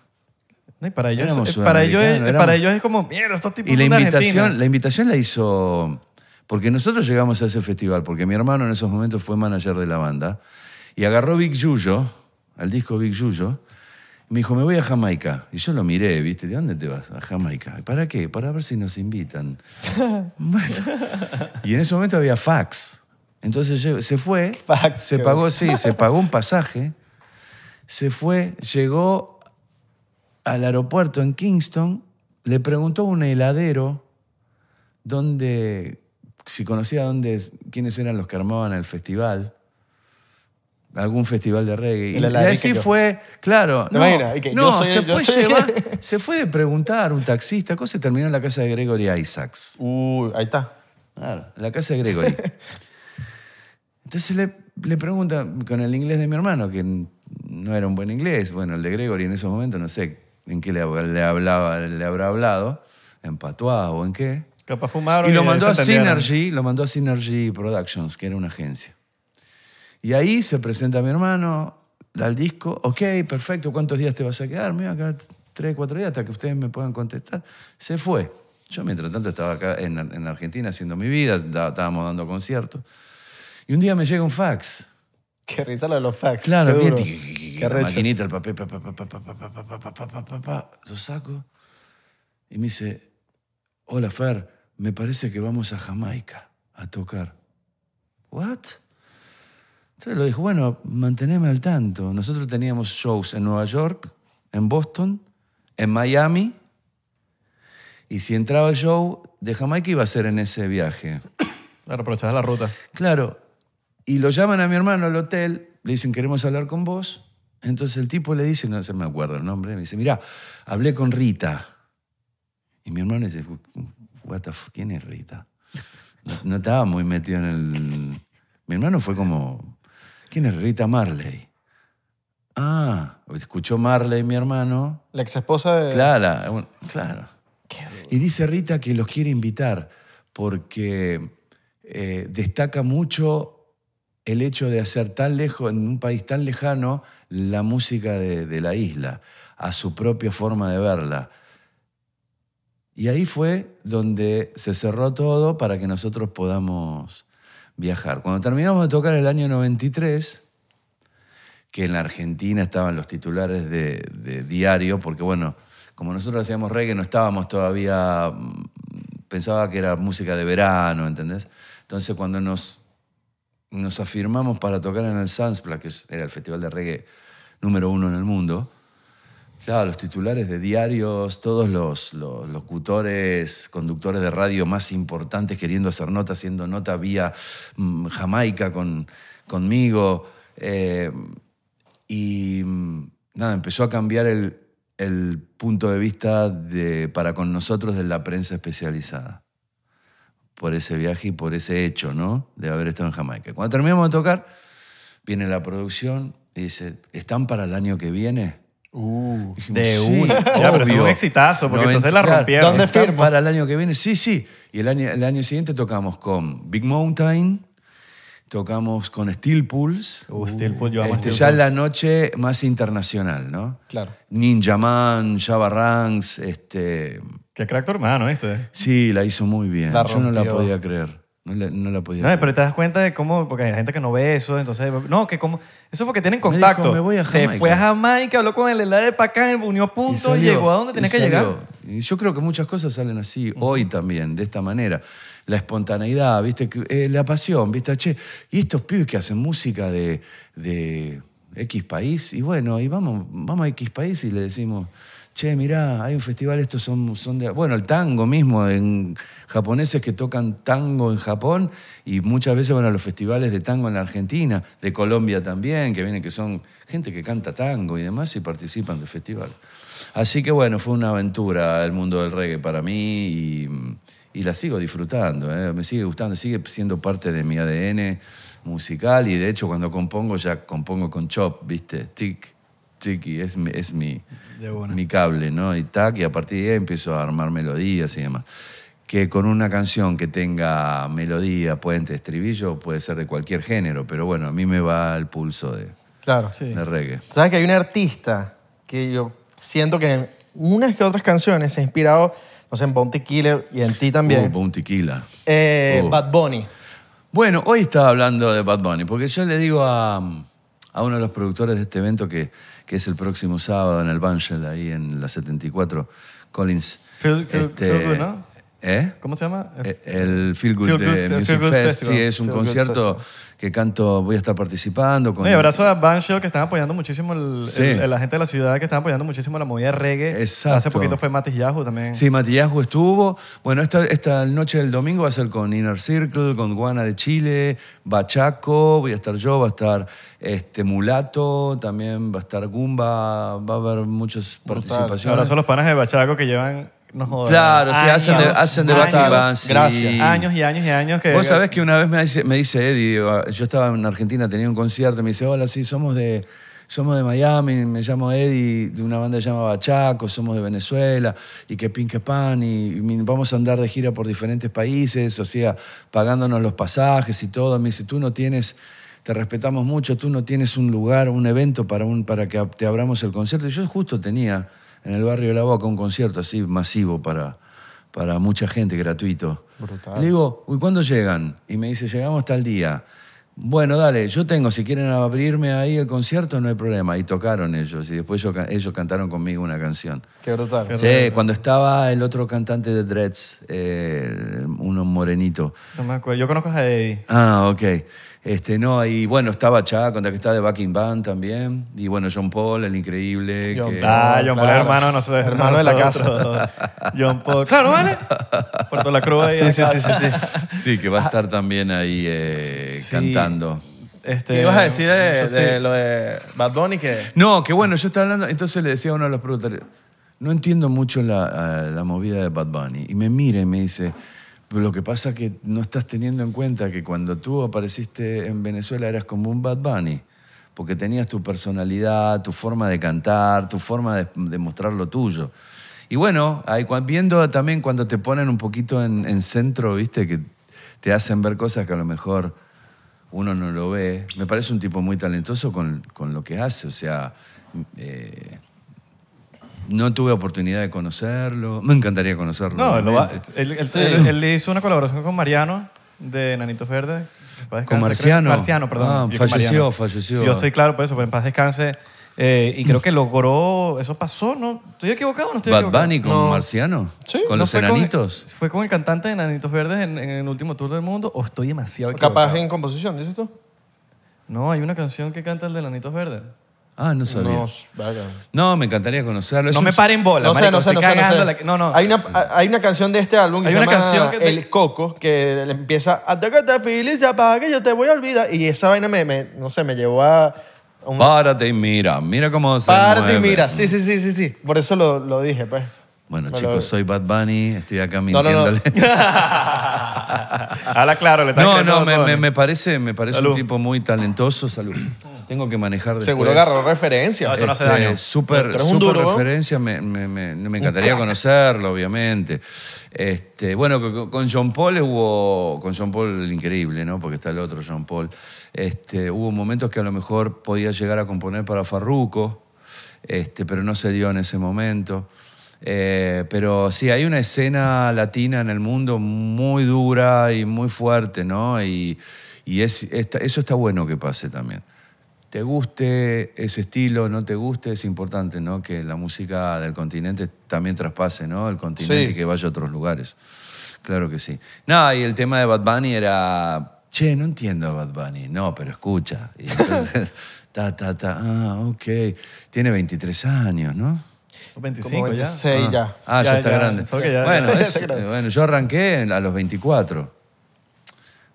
No, y para ellos, eh, para ellos, es, para ellos es como, mierda, estos tipos Y la son de invitación, Argentina". la invitación la hizo. Porque nosotros llegamos a ese festival, porque mi hermano en esos momentos fue manager de la banda, y agarró Big Yuyo, al disco Big Yuyo, y me dijo, me voy a Jamaica. Y yo lo miré, ¿viste? ¿De dónde te vas? A Jamaica. ¿Para qué? Para ver si nos invitan. <laughs> Bueno. Y en ese momento había fax. Entonces se fue, Fax, se pagó, sí, se pagó un pasaje, se fue, llegó al aeropuerto en Kingston, le preguntó a un heladero dónde, si conocía dónde, quiénes eran los que armaban el festival, algún festival de reggae. El Y, y así fue, claro. ¿Te No, imaginas? Y que no, yo soy se, fue llevar- <laughs> se fue de preguntar un taxista, cosa y terminó en la casa de Gregory Isaacs. Uy, ahí está. Claro, en la casa de Gregory. <laughs> Entonces le, le pregunta con el inglés de mi hermano, que no era un buen inglés, bueno, el de Gregory en ese momento no sé en qué le, le hablaba, le habrá hablado, en patuá o en qué. Capaz fumaron Y lo ahí mandó a. Synergy, lo mandó a Synergy Productions, que era una agencia. Y ahí se presenta mi hermano, da el disco, ok, perfecto, ¿cuántos días te vas a quedar? Mira, acá tres, cuatro días hasta que ustedes me puedan contestar. Se fue. Yo mientras tanto estaba acá en, Argentina haciendo mi vida, estábamos dando conciertos. Y un día me llega un fax. Que rizarlo de los fax. Claro, bien, la maquinita, el papel, pa, Fer, me parece Jamaica ¿What? Entonces lo dijo, bueno, manteneme al tanto. Nosotros teníamos shows en Nueva York, en Boston, en Miami, y si entraba el show de Jamaica iba a ser en ese viaje. <coughs> Claro, aprovechabas la ruta. Claro. Y lo llaman a mi hermano al hotel, le dicen, queremos hablar con vos. Entonces el tipo le dice, no se me acuerdo el nombre, me dice, mira, hablé con Rita. Y mi hermano dice, What the ¿quién es Rita? No, no estaba muy metido en el... Mi hermano fue como, ¿quién es Rita Marley? Ah, escuchó Marley mi hermano. La ex esposa de. Bueno, claro. Y dice Rita que los quiere invitar porque eh, destaca mucho el hecho de hacer tan lejos, en un país tan lejano, la música de, de la isla, a su propia forma de verla. Y ahí fue donde se cerró todo para que nosotros podamos viajar. Cuando terminamos de tocar el año 93, que en la Argentina estaban los titulares de, diario, porque bueno, como nosotros hacíamos reggae, no estábamos todavía, mm, pensaba que era música de verano, ¿entendés? Entonces cuando nos, nos afirmamos para tocar en el Sunsplat, que era el festival de reggae número uno en el mundo, Claro, los titulares de diarios, todos los, los locutores, conductores de radio más importantes queriendo hacer nota, haciendo nota vía mm, Jamaica con, conmigo. eh, y mm, nada, empezó a cambiar el, el punto de vista de, para con nosotros de la prensa especializada. Por ese viaje y por ese hecho, ¿no? De haber estado en Jamaica. Cuando terminamos de tocar, viene la producción y dice, ¿están para el año que viene? Uh, Dijimos, De "Sí, una. Ya, pero eso es un obvio". exitazo, porque Noventa- entonces la claro, rompieron. ¿Dónde. Para el año que viene, sí, sí. Y el año, el año siguiente tocamos con Big Mountain, tocamos con Steel Pulse. Uh, Steel Pulse, yo amo Este, Steel ya Pulse. la noche más internacional, ¿no? claro. Ninja Man, Java Ranks, este... Qué crack tu hermano, ¿viste? Sí, la hizo muy bien. La Yo no la rompió. podía creer. No la, no la podía No, pero te das cuenta de cómo, porque hay gente que no ve eso, entonces, no, que como, eso porque tienen dijo, contacto. "Me voy a Se Jamaica". fue a Jamaica, habló con el helado de acá, unió puntos y, salió, llegó a donde tenía que salió. llegar. Yo creo que muchas cosas salen así, hoy también, de esta manera. La espontaneidad, ¿viste? Eh, la pasión, ¿viste? Che, y estos pibes que hacen música de, de, X país, y bueno, y vamos, vamos a X país y le decimos, che, mirá, hay un festival, estos son, son de... Bueno, el tango mismo, en japoneses que tocan tango en Japón, y muchas veces van a los festivales de tango en la Argentina, de Colombia también, que vienen, que son gente que canta tango y demás, y participan del festival. Así que bueno, fue una aventura el mundo del reggae para mí, y, y la sigo disfrutando, ¿eh? me sigue gustando, sigue siendo parte de mi ADN musical y de hecho cuando compongo ya compongo con chop, ¿viste? Tic, tic y es, mi- es mi, mi cable, ¿no? Y tac, y a partir de ahí empiezo a armar melodías y demás. Que con una canción que tenga melodía, puente, estribillo, puede ser de cualquier género, pero bueno, a mí me va el pulso de, Claro. Sí. de reggae. ¿Sabes que hay un artista que yo siento que en unas que otras canciones se ha inspirado, no sé, en Bounty Killer y en ti también? Uh, Bounty Killer. Eh, Uh. Bad Bunny. Bueno, hoy estaba hablando de Bad Bunny, porque yo le digo a, a uno de los productores de este evento que, que es el próximo sábado en el Banshell, ahí en la 74, Collins. Feel- feel- feel good, ¿no? ¿Eh? ¿Cómo se llama? Eh, El Feel Good, Feel Good- de Feel Music Good Fest, Festival. sí, es un Feel concierto que canto, voy a estar participando con... No, y abrazo a Banshell que están apoyando muchísimo, el, Sí. el- la gente de la ciudad que están apoyando muchísimo la movida reggae. Exacto. Hace poquito fue Matis Yahoo también. Sí, Matillasco estuvo. Bueno, esta, esta noche del domingo va a ser con Inner Circle, con Guana de Chile, Bachaco, voy a estar yo, va a estar este, Mulato, también va a estar Gumba, va a haber muchas participaciones. Abrazo a los panas de Bachaco que llevan, no jodas, Claro, sí, hacen de, hacen de años, backing band, sí. Gracias. Años y años y años que... Vos sabés que una vez me dice, me dice Eddie, digo, yo estaba en Argentina, tenía un concierto, me dice, hola, sí, somos de, somos de Miami, me llamo Eddie, de una banda que se llama Bachaco, somos de Venezuela, y que pin que pan, y, y vamos a andar de gira por diferentes países, o sea, pagándonos los pasajes y todo. Me dice, tú no tienes, te respetamos mucho, tú no tienes un lugar, un evento para, un, para que te abramos el concierto. Y yo justo tenía en el barrio de La Boca un concierto así masivo para, para mucha gente, gratuito. Brutal. Le digo, uy, ¿cuándo llegan? Y me dice, llegamos tal día. Bueno, dale, yo tengo, si quieren abrirme ahí el concierto, no hay problema. Y tocaron ellos, y después ca- ellos cantaron conmigo una canción. Qué brutal. Qué cuando estaba el otro cantante de Dreads, eh, uno morenito. No me acuerdo. Yo conozco a Eddie. Ah, ok. Este, no, y bueno, estaba Chaco, que está de Backing Band también. Y bueno, John Paul, el increíble. John que- Paul. Ah, John Paul, claro. hermano, no sé. Hermano de la nosotros. John Paul. Claro, vale. Puerto La Cruz ahí. Sí, sí, sí, sí, sí. Sí, que va a estar también ahí eh, Sí. cantando. Este, ¿Qué ibas a decir de, sí. de lo de Bad Bunny? Que No, que bueno, yo estaba hablando, entonces le decía a uno de los productores, no entiendo mucho la, a- la movida de Bad Bunny. Y me mira y me dice, "Pero lo que pasa es que no estás teniendo en cuenta que cuando tú apareciste en Venezuela eras como un Bad Bunny, porque tenías tu personalidad, tu forma de cantar, tu forma de, de mostrar lo tuyo. Y bueno, ahí, viendo también cuando te ponen un poquito en, en centro, viste, que te hacen ver cosas que a lo mejor uno no lo ve. Me parece un tipo muy talentoso con, con lo que hace. O sea, eh, no tuve oportunidad de conocerlo. Me encantaría conocerlo. No, lo va- él, él- Sí. él- él hizo una colaboración con Mariano de Nanitos Verdes. Paz ¿Con descanse, Marciano? creo- Marciano, perdón. Ah, Yo con falleció, Mariano. falleció. Sí, yo estoy claro por eso, pero en paz descanse. Eh, y creo que logró, eso pasó, ¿no? ¿Estoy equivocado o no estoy Bad equivocado? Bunny con No. Marciano. Sí. Con ¿No los fue enanitos. ¿Fue con el cantante de Nanitos Verdes en, en el último tour del mundo o estoy demasiado equivocado? capaz en composición, ¿dices tú? No, hay una canción que canta el de Nanitos Verdes. Ah, no sabía. No, me encantaría conocerlo. No me paren bola, No sé, marico, no sé, estoy no sé, no cagando sé. la- No, no. Hay una, hay una canción de este álbum que Hay se una llama canción que te- El Coco, que le empieza Hasta que te feliz, apaga que yo te voy a olvidar. Y esa vaina me, me- no sé, me llevó a... a un... Párate y mira, mira cómo se Párate y mueve. mira. Sí, sí, sí, sí, sí. Por eso lo, lo dije, pues. Bueno, Me lo- chicos, soy Bad Bunny, estoy acá no, no. mintiéndoles. <laughs> Habla claro, le estás No, creyendo no, me, todo. me- me parece, me parece Salud. un tipo muy talentoso. Salud. Tengo que manejar después. Seguro agarró referencia. No, esto no hace Este, daño. Súper Pero es un súper duro, ¿no? referencia, me, me- me- me encantaría conocerlo, obviamente. Este, bueno, con- con John Paul hubo, con John Paul increíble, ¿no? Porque está el otro John Paul. Este, hubo momentos que a lo mejor podía llegar a componer para Farruko, este, pero no se dio en ese momento. Eh, pero sí, hay una escena latina en el mundo muy dura y muy fuerte, ¿no? Y, y es, eso está bueno que pase también. Te guste ese estilo, no te guste, es importante, ¿no? Que la música del continente también traspase, ¿no? El continente Sí. y que vaya a otros lugares. Claro que sí. Nada, y el tema de Bad Bunny era che, no entiendo a Bad Bunny. No, pero escucha. Y entonces, <laughs> ta, ta, ta, ah, ok. Tiene 23 años, ¿no? 25 Como ya. 26 ah, ya. Ah, ya, Ya, está ya, grande. ya- bueno, <laughs> ya es- está grande. bueno, yo arranqué a los 24.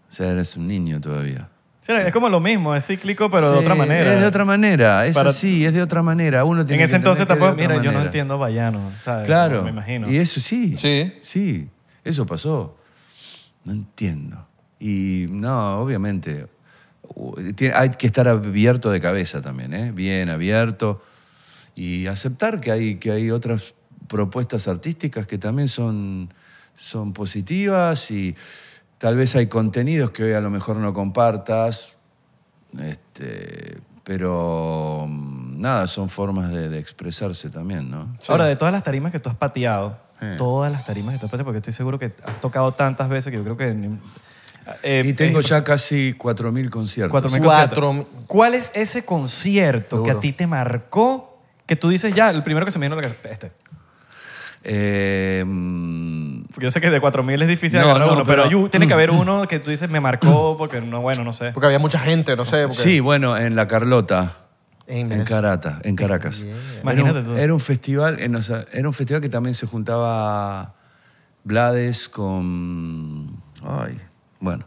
O sea, eres un niño todavía. Es como lo mismo, es cíclico, pero de Sí, otra manera. Es de otra manera, es Para- así, es de otra manera. Uno tiene en ese que entonces tampoco, de mira, yo no manera. entiendo bayano, ¿sabes? Claro. Me imagino. Y eso sí. Sí. Sí, eso pasó. No entiendo. Y no, obviamente, hay que estar abierto de cabeza también, ¿eh? Bien abierto. Y aceptar que hay, que hay otras propuestas artísticas que también son, son positivas y tal vez hay contenidos que hoy a lo mejor no compartas, este, pero mm, nada, son formas de, de expresarse también, ¿no? Ahora, de todas las tarimas que tú has pateado, todas las tarimas que tú has pateado, porque estoy seguro que has tocado tantas veces que yo creo que... ni- eh, Y tengo eh, ya casi 4.000 conciertos. Cuatro mil Cuatro conciertos. mil. ¿Cuál es ese concierto que a ti te marcó? Que tú dices ya, el primero que se me vino a la cabeza, este. Eh, mm, yo sé que de 4.000 es difícil No, agarrar no, uno, pero, pero- hay- tiene que haber uno que tú dices me marcó porque no, bueno, no sé. Porque había mucha gente, no sé. porque- sí, bueno, en La Carlota, En. Carata, en Caracas. Imagínate era, tú. un, era un festival, en, o sea, era un festival que también se juntaba Blades con... Ay, bueno.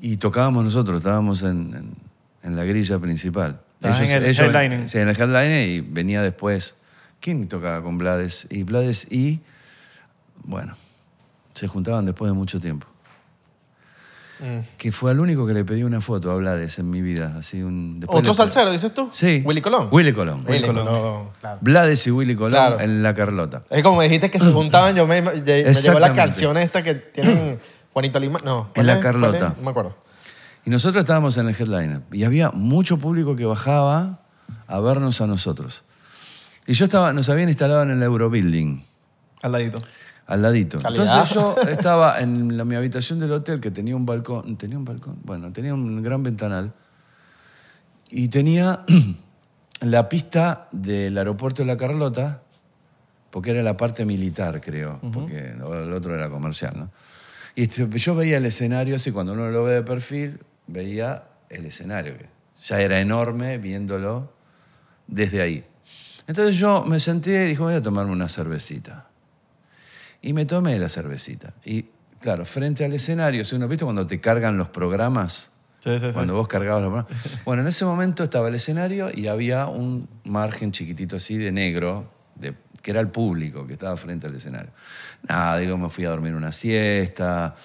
Y tocábamos nosotros, estábamos en, en- en la grilla principal. Estabas en el headlining. Sí, en el headliner y venía después. ¿Quién tocaba con Blades? Y Blades y... Bueno, se juntaban después de mucho tiempo. Mm. Que fue al único que le pedí una foto a Blades en mi vida. Así un, ¿Otro le- salsero, dices tú? Sí. ¿Willy Colón? Willy Colón. Willy Colón. Colón, claro. Blades y Willy Colón Claro. en La Carlota. Es como dijiste que se <clears throat> juntaban, yo me, me, llegó la canción esta que tienen <clears throat> Juanito Lima. No. ¿cuál En La Carlota. No me acuerdo. Y nosotros estábamos en el headliner. Y había mucho público que bajaba a vernos a nosotros. Y yo estaba, nos habían instalado en el Eurobuilding, Al ladito. Al ladito. Calidad. Entonces yo estaba en la- mi habitación del hotel que tenía un balcón. ¿Tenía un balcón? Bueno, tenía un gran ventanal. Y tenía <clears throat> la pista del aeropuerto de La Carlota, porque era la parte militar, creo, porque el otro era comercial, ¿no? Y este, yo veía el escenario así, cuando uno lo ve de perfil, veía el escenario, que ya era enorme viéndolo desde ahí. Entonces yo me senté y dije, voy a tomarme una cervecita. Y me tomé la cervecita. Y claro, frente al escenario, si uno, ¿viste cuando te cargan los programas? Sí, sí, sí. Cuando vos cargabas los programas. Bueno, en ese momento estaba el escenario y había un margen chiquitito así de negro, de, que era el público que estaba frente al escenario. Nada, digo, me fui a dormir una siesta,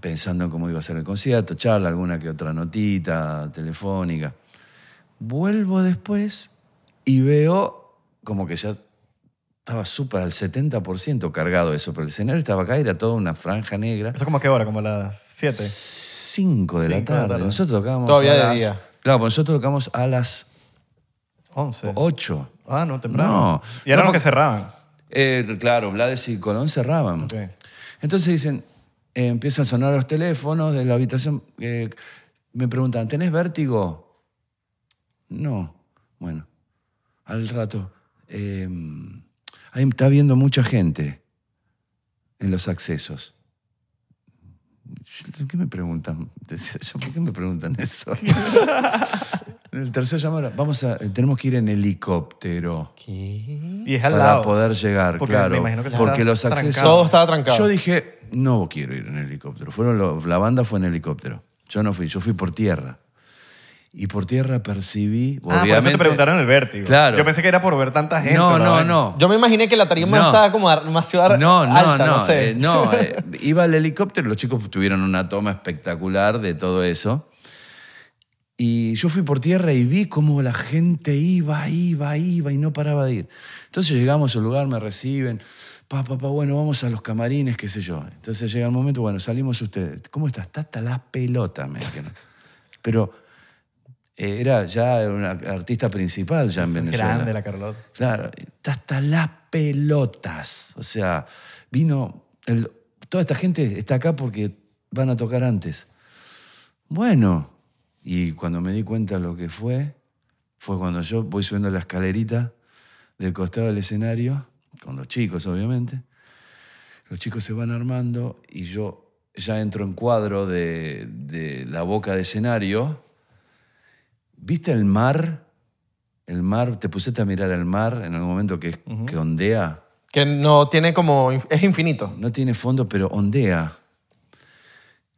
pensando en cómo iba a ser el concierto, charla, alguna que otra notita telefónica. Vuelvo después y veo como que ya estaba súper al 70% cargado eso, pero el escenario estaba acá, era toda una franja negra. ¿Eso como qué hora? ¿Como las 7? 5 de la Cinco de la tarde. Nosotros tocábamos Todavía a de las- día. Claro, pues nosotros tocamos a las 11. 8. Ah, no, temprano. No. Y eran No, los que cerraban. Eh, claro, Blades y Colón cerraban. Entonces dicen, eh, empiezan a sonar los teléfonos de la habitación. eh, me preguntan, ¿tenés vértigo? No. Bueno, al rato. eh, ahí está viendo mucha gente en los accesos. ¿Qué me preguntan? ¿por qué me preguntan eso? <laughs> el tercer llamado, vamos a, tenemos que ir en helicóptero ¿Qué? Y es al para lado. poder llegar, Porque claro. me imagino que porque los accesos. Todo estaba trancado. Yo dije, no quiero ir en helicóptero. Fueron los- la banda fue en helicóptero. Yo no fui, yo fui por tierra. Y por tierra percibí, Ah, por eso obviamente. te preguntaron el vértigo. Claro. Yo pensé que era por ver tanta gente. No, la no, no. Yo me imaginé que la tarima No. estaba como demasiado No, no, alta, no, no. sé. eh, no, <laughs> eh, iba al helicóptero, los chicos tuvieron una toma espectacular de todo eso. Y yo fui por tierra y vi cómo la gente iba, iba, iba y no paraba de ir. Entonces llegamos al lugar, me reciben. Pa, pa, pa, bueno, vamos a los camarines, qué sé yo. Entonces llega el momento, bueno, salimos ustedes. ¿Cómo estás? Está hasta las pelotas, me dijeron. Pero era ya una artista principal ya en Es Venezuela. grande la Carlota. Claro, hasta las pelotas. O sea, vino. el- toda esta gente está acá porque van a tocar antes. Bueno, y cuando me di cuenta lo que fue, fue cuando yo voy subiendo la escalerita del costado del escenario, con los chicos, obviamente. Los chicos se van armando y yo ya entro en cuadro de, de la boca de escenario. ¿Viste el mar? El mar, ¿te pusiste a mirar el mar en algún momento que, que ondea? Que no tiene como... Es infinito. No tiene fondo, pero ondea.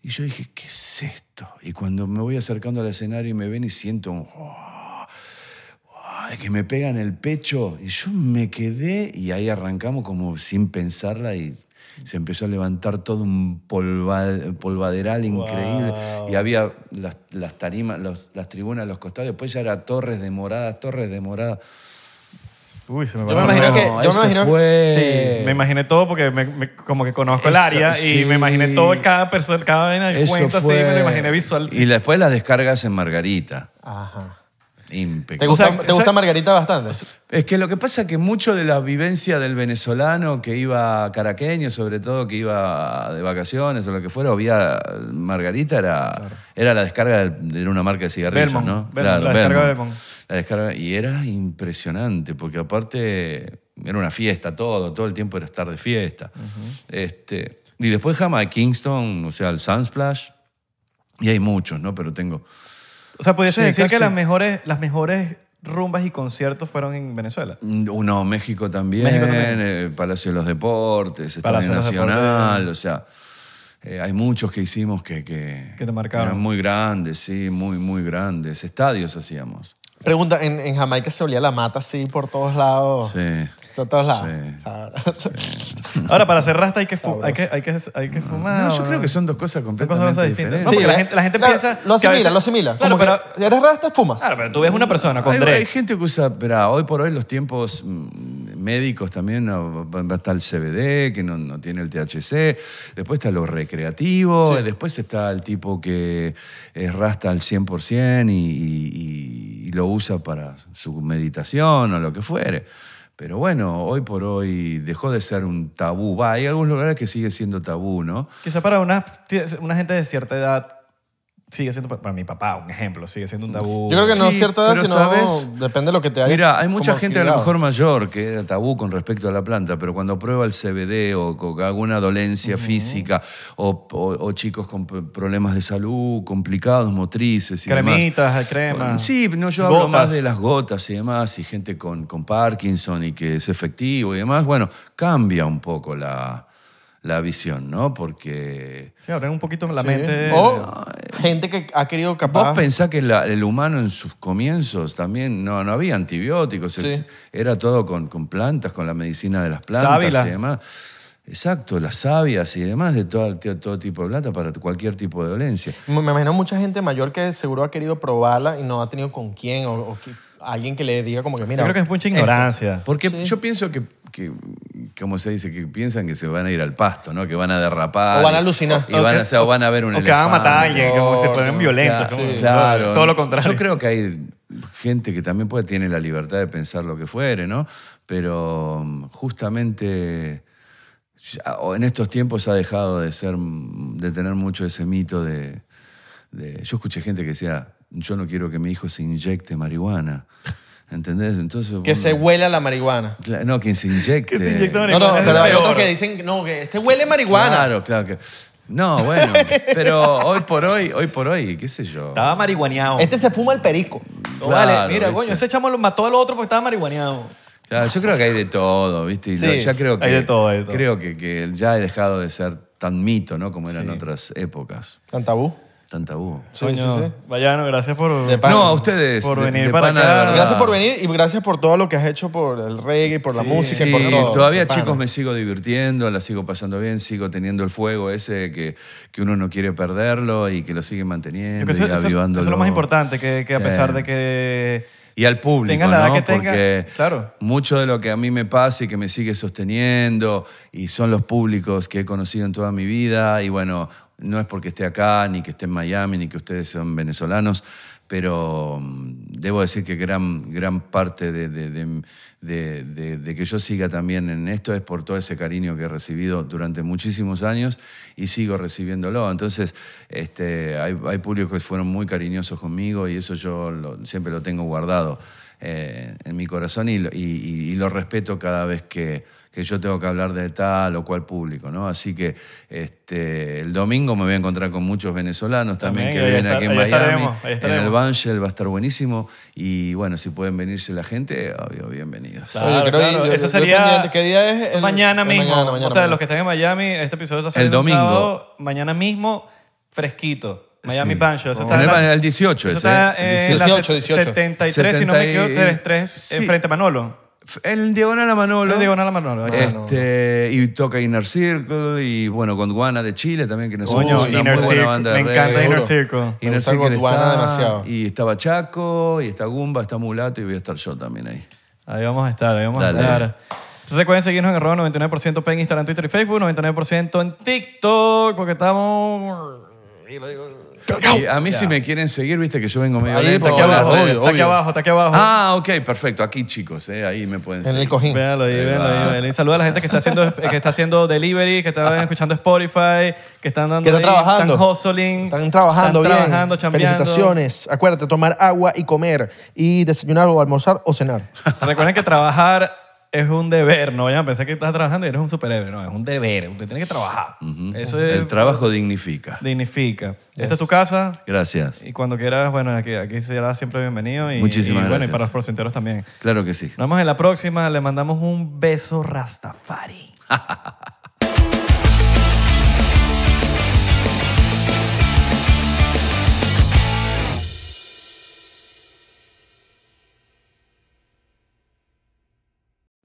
Y yo dije, ¿qué es esto? Y cuando me voy acercando al escenario y me ven y siento un... "Oh", ay, que me pega en el pecho. Y yo me quedé y ahí arrancamos como sin pensarla y se empezó a levantar todo un polva- polvaderal increíble. Y había las, las tarimas, los- las tribunas a los costados. Después ya era torres de moradas, torres de moradas. Uy, se me Yo me imagino que- No, yo me imagino- fue... Me imaginé todo porque me- me- como que conozco el área y me imaginé todo, cada persona, cada vaina cuento así, fue- me lo imaginé visual. Y después las descargas en Margarita. Ajá. ¿Te Impecable. gusta, sea, ¿te o sea- gusta Margarita bastante? Es que lo que pasa es que mucho de la vivencia del venezolano que iba caraqueño, sobre todo que iba de vacaciones o lo que fuera, o vía Margarita, era, era la descarga de una marca de cigarrillos, Belmont, ¿no? Belmont, la descarga de Belmont. La descarga, y era impresionante, porque aparte era una fiesta todo, todo el tiempo era estar de fiesta. este, y después Jamaica, Kingston, o sea, el Sunsplash, y hay muchos, ¿no? Pero tengo... O sea, pudiese Sí, decir que las mejores, las mejores rumbas y conciertos fueron en Venezuela. Uno, México también, México también. eh, Palacio de los Deportes, Estadio de Nacional, o sea, eh, hay muchos que hicimos que, que, Que te marcaron. eran muy grandes, sí, muy, muy grandes. Estadios hacíamos. Pregunta, ¿en, en Jamaica se olía la mata así por todos lados? Sí. Por todos lados. Sí. Ah, Ahora, para hacer rasta hay que, fu- hay que, hay que, hay que fumar. No, yo ¿o creo que son dos cosas completamente cosas distintas. diferentes. No, porque la gente- la gente Claro, piensa Lo a asimila, veces- lo asimila. Claro, Como pero- que eres rasta, fumas. Claro, pero tú ves una persona con Hay, dreads. hay gente que usa, pero hoy por hoy los tiempos mm, médicos también, a estar el CBD, que no, no tiene el THC, después está lo recreativo, y después está el tipo que es rasta al 100% y, y- y lo usa para su meditación o lo que fuere. Pero bueno, hoy por hoy dejó de ser un tabú. Va, hay algunos lugares que sigue siendo tabú, ¿no? Quizá para una, una gente de cierta edad sigue siendo, para mi papá, un ejemplo, sigue siendo un tabú. Yo creo que no Sí, cierta edad, pero sino ¿sabes? depende de lo que te haya Mira, hay mucha gente a lo mejor mayor que era tabú con respecto a la planta, pero cuando prueba el CBD o con alguna dolencia física o, o- o chicos con problemas de salud complicados, motrices y demás. Cremitas, cremas. Sí, no, yo hablo gotas. más de las gotas y demás, y gente con, con Parkinson y que es efectivo y demás. Bueno, cambia un poco la, la visión, ¿no? Porque Sí, abren un poquito la Sí. mente. O gente que ha querido capaz... Vos pensás que la- el humano en sus comienzos también no, no había antibióticos, Sí. era todo con, con plantas, con la medicina de las plantas Sábila. y demás. Exacto, las sabias y demás de todo, todo tipo de planta para cualquier tipo de dolencia. Me imagino mucha gente mayor que seguro ha querido probarla y no ha tenido con quién o, o que- alguien que le diga como que mira... Yo creo que es mucha ignorancia. Porque Sí. yo pienso que, que, como se dice, que piensan que se van a ir al pasto, ¿no? Que van a derrapar. O van a y- alucinar. Y van a, O o sea, o van a ver un o que van a matar a alguien, como No, fueran no, violentos. claro, como- sí. Claro. Todo lo contrario. Yo creo que hay gente que también puede, tiene la libertad de pensar lo que fuere, ¿no? Pero mm, justamente en estos tiempos ha dejado de ser, mm, de tener mucho ese mito de, de- Yo escuché gente que decía, yo no quiero que mi hijo se inyecte marihuana. ¿Entendés? Entonces... Que bueno, se huele a la marihuana. Cla- No, que se inyecte. Que se inyecte No, marihuana. no, es pero hay peor. otros que dicen, no, que este huele marihuana. Claro, claro que... No, bueno, pero hoy por hoy, hoy por hoy, qué sé yo. Estaba marihuaneado. Este se fuma el perico. No, vale, Claro, mira, ¿viste? coño, ese chamo lo mató al otro porque estaba marihuaneado. Claro, yo creo que hay de todo, ¿viste? Y Sí, lo- ya creo que, hay de todo, hay de todo. Creo que, que ya he dejado de ser tan mito, ¿no? Como eran Sí. otras épocas. Tan tabú. Tan tabú. Sí, Coño, sí, sí. Vayano, gracias por... No, a ustedes. Por de- venir de para pana, de acá. verdad. Gracias por venir y gracias por todo lo que has hecho por el reggae, por la Sí, música, Sí, y por todo. todavía De pana. chicos me sigo divirtiendo, la sigo pasando bien, sigo teniendo el fuego ese que, que uno no quiere perderlo y que lo sigue Yo manteniendo creo que y eso, eso- avivándolo. es lo más importante, que, que a Sí. pesar de que... Y al público, Tenga la edad ¿no? que tenga, Porque claro. mucho de lo que a mí me pasa y que me sigue sosteniendo y son los públicos que he conocido en toda mi vida y bueno, no es porque esté acá, ni que esté en Miami, ni que ustedes sean venezolanos, pero mm, debo decir que gran, gran parte de, de- que yo siga también en esto es por todo ese cariño que he recibido durante muchísimos años y sigo recibiéndolo. Entonces, este, hay, hay públicos que fueron muy cariñosos conmigo y eso yo lo- siempre lo tengo guardado eh, en mi corazón y lo respeto cada vez que, que yo tengo que hablar de tal o cual público, ¿no? Así que este, el domingo me voy a encontrar con muchos venezolanos también, También, que vienen estar- aquí en Miami. estaremos, ahí en el estaremos. Banshell va a estar buenísimo. Y bueno, si pueden venirse la gente, obvio, bienvenidos. Claro, que claro. yo- Eso yo sería. ¿Qué día es el- mañana mismo. mañana, mañana, o sea, mañana? los que están en Miami, este episodio está El saliendo domingo. sábado, mañana mismo, fresquito. Miami Sí. Bancho. Eso En está en el la- el 18 Eso ese, está ¿eh? en la 18, 18. 73, si no me equivoco, 70 y- 3 sí. en frente a Manolo. El Diagonal a Manolo. El Diagonal a Manolo. Este, y toca Inner Circle y bueno, con Guana de Chile también, que nos Coño, una Inner muy buena banda de Me encanta reggae. Inner. Circle. Inner gusta Circle Gondwana está, demasiado. Y está Chaco, y está Gumba, está Mulato, y voy a estar yo también ahí. Ahí vamos a estar, ahí vamos Dale. a estar. Recuerden seguirnos en arroba 99% en Instagram, Twitter y Facebook, 99% en TikTok, porque estamos... Y a mí si me quieren seguir, viste que yo vengo medio Ahí, lento Está aquí las abajo, redes. obvio, está aquí obvio. abajo, está aquí abajo. Ah, ok, perfecto. Aquí, chicos, eh, ahí me pueden En seguir. el cojín. Véalo ahí, véalo ahí, véalo ahí. Saluda a la gente que está haciendo, <laughs> que está haciendo delivery, que está escuchando Spotify, que están dando Que está ahí, trabajando. Están hustling. Están trabajando están bien. trabajando, chambeando. Felicitaciones. Acuérdate, tomar agua y comer. Y desayunar o almorzar o cenar. <laughs> Recuerden que trabajar es un deber. No vayan a pensar que estás trabajando y eres un superhéroe. No, es un deber. Usted tiene que trabajar. Eso es, El trabajo dignifica. dignifica. Esta es tu casa. Gracias. Y cuando quieras, bueno, aquí, aquí será siempre bienvenido. Y, Muchísimas y, Bueno, y gracias. para los porcenteros también. Claro que sí. Nos vemos en la próxima. Le mandamos un beso Rastafari. <laughs>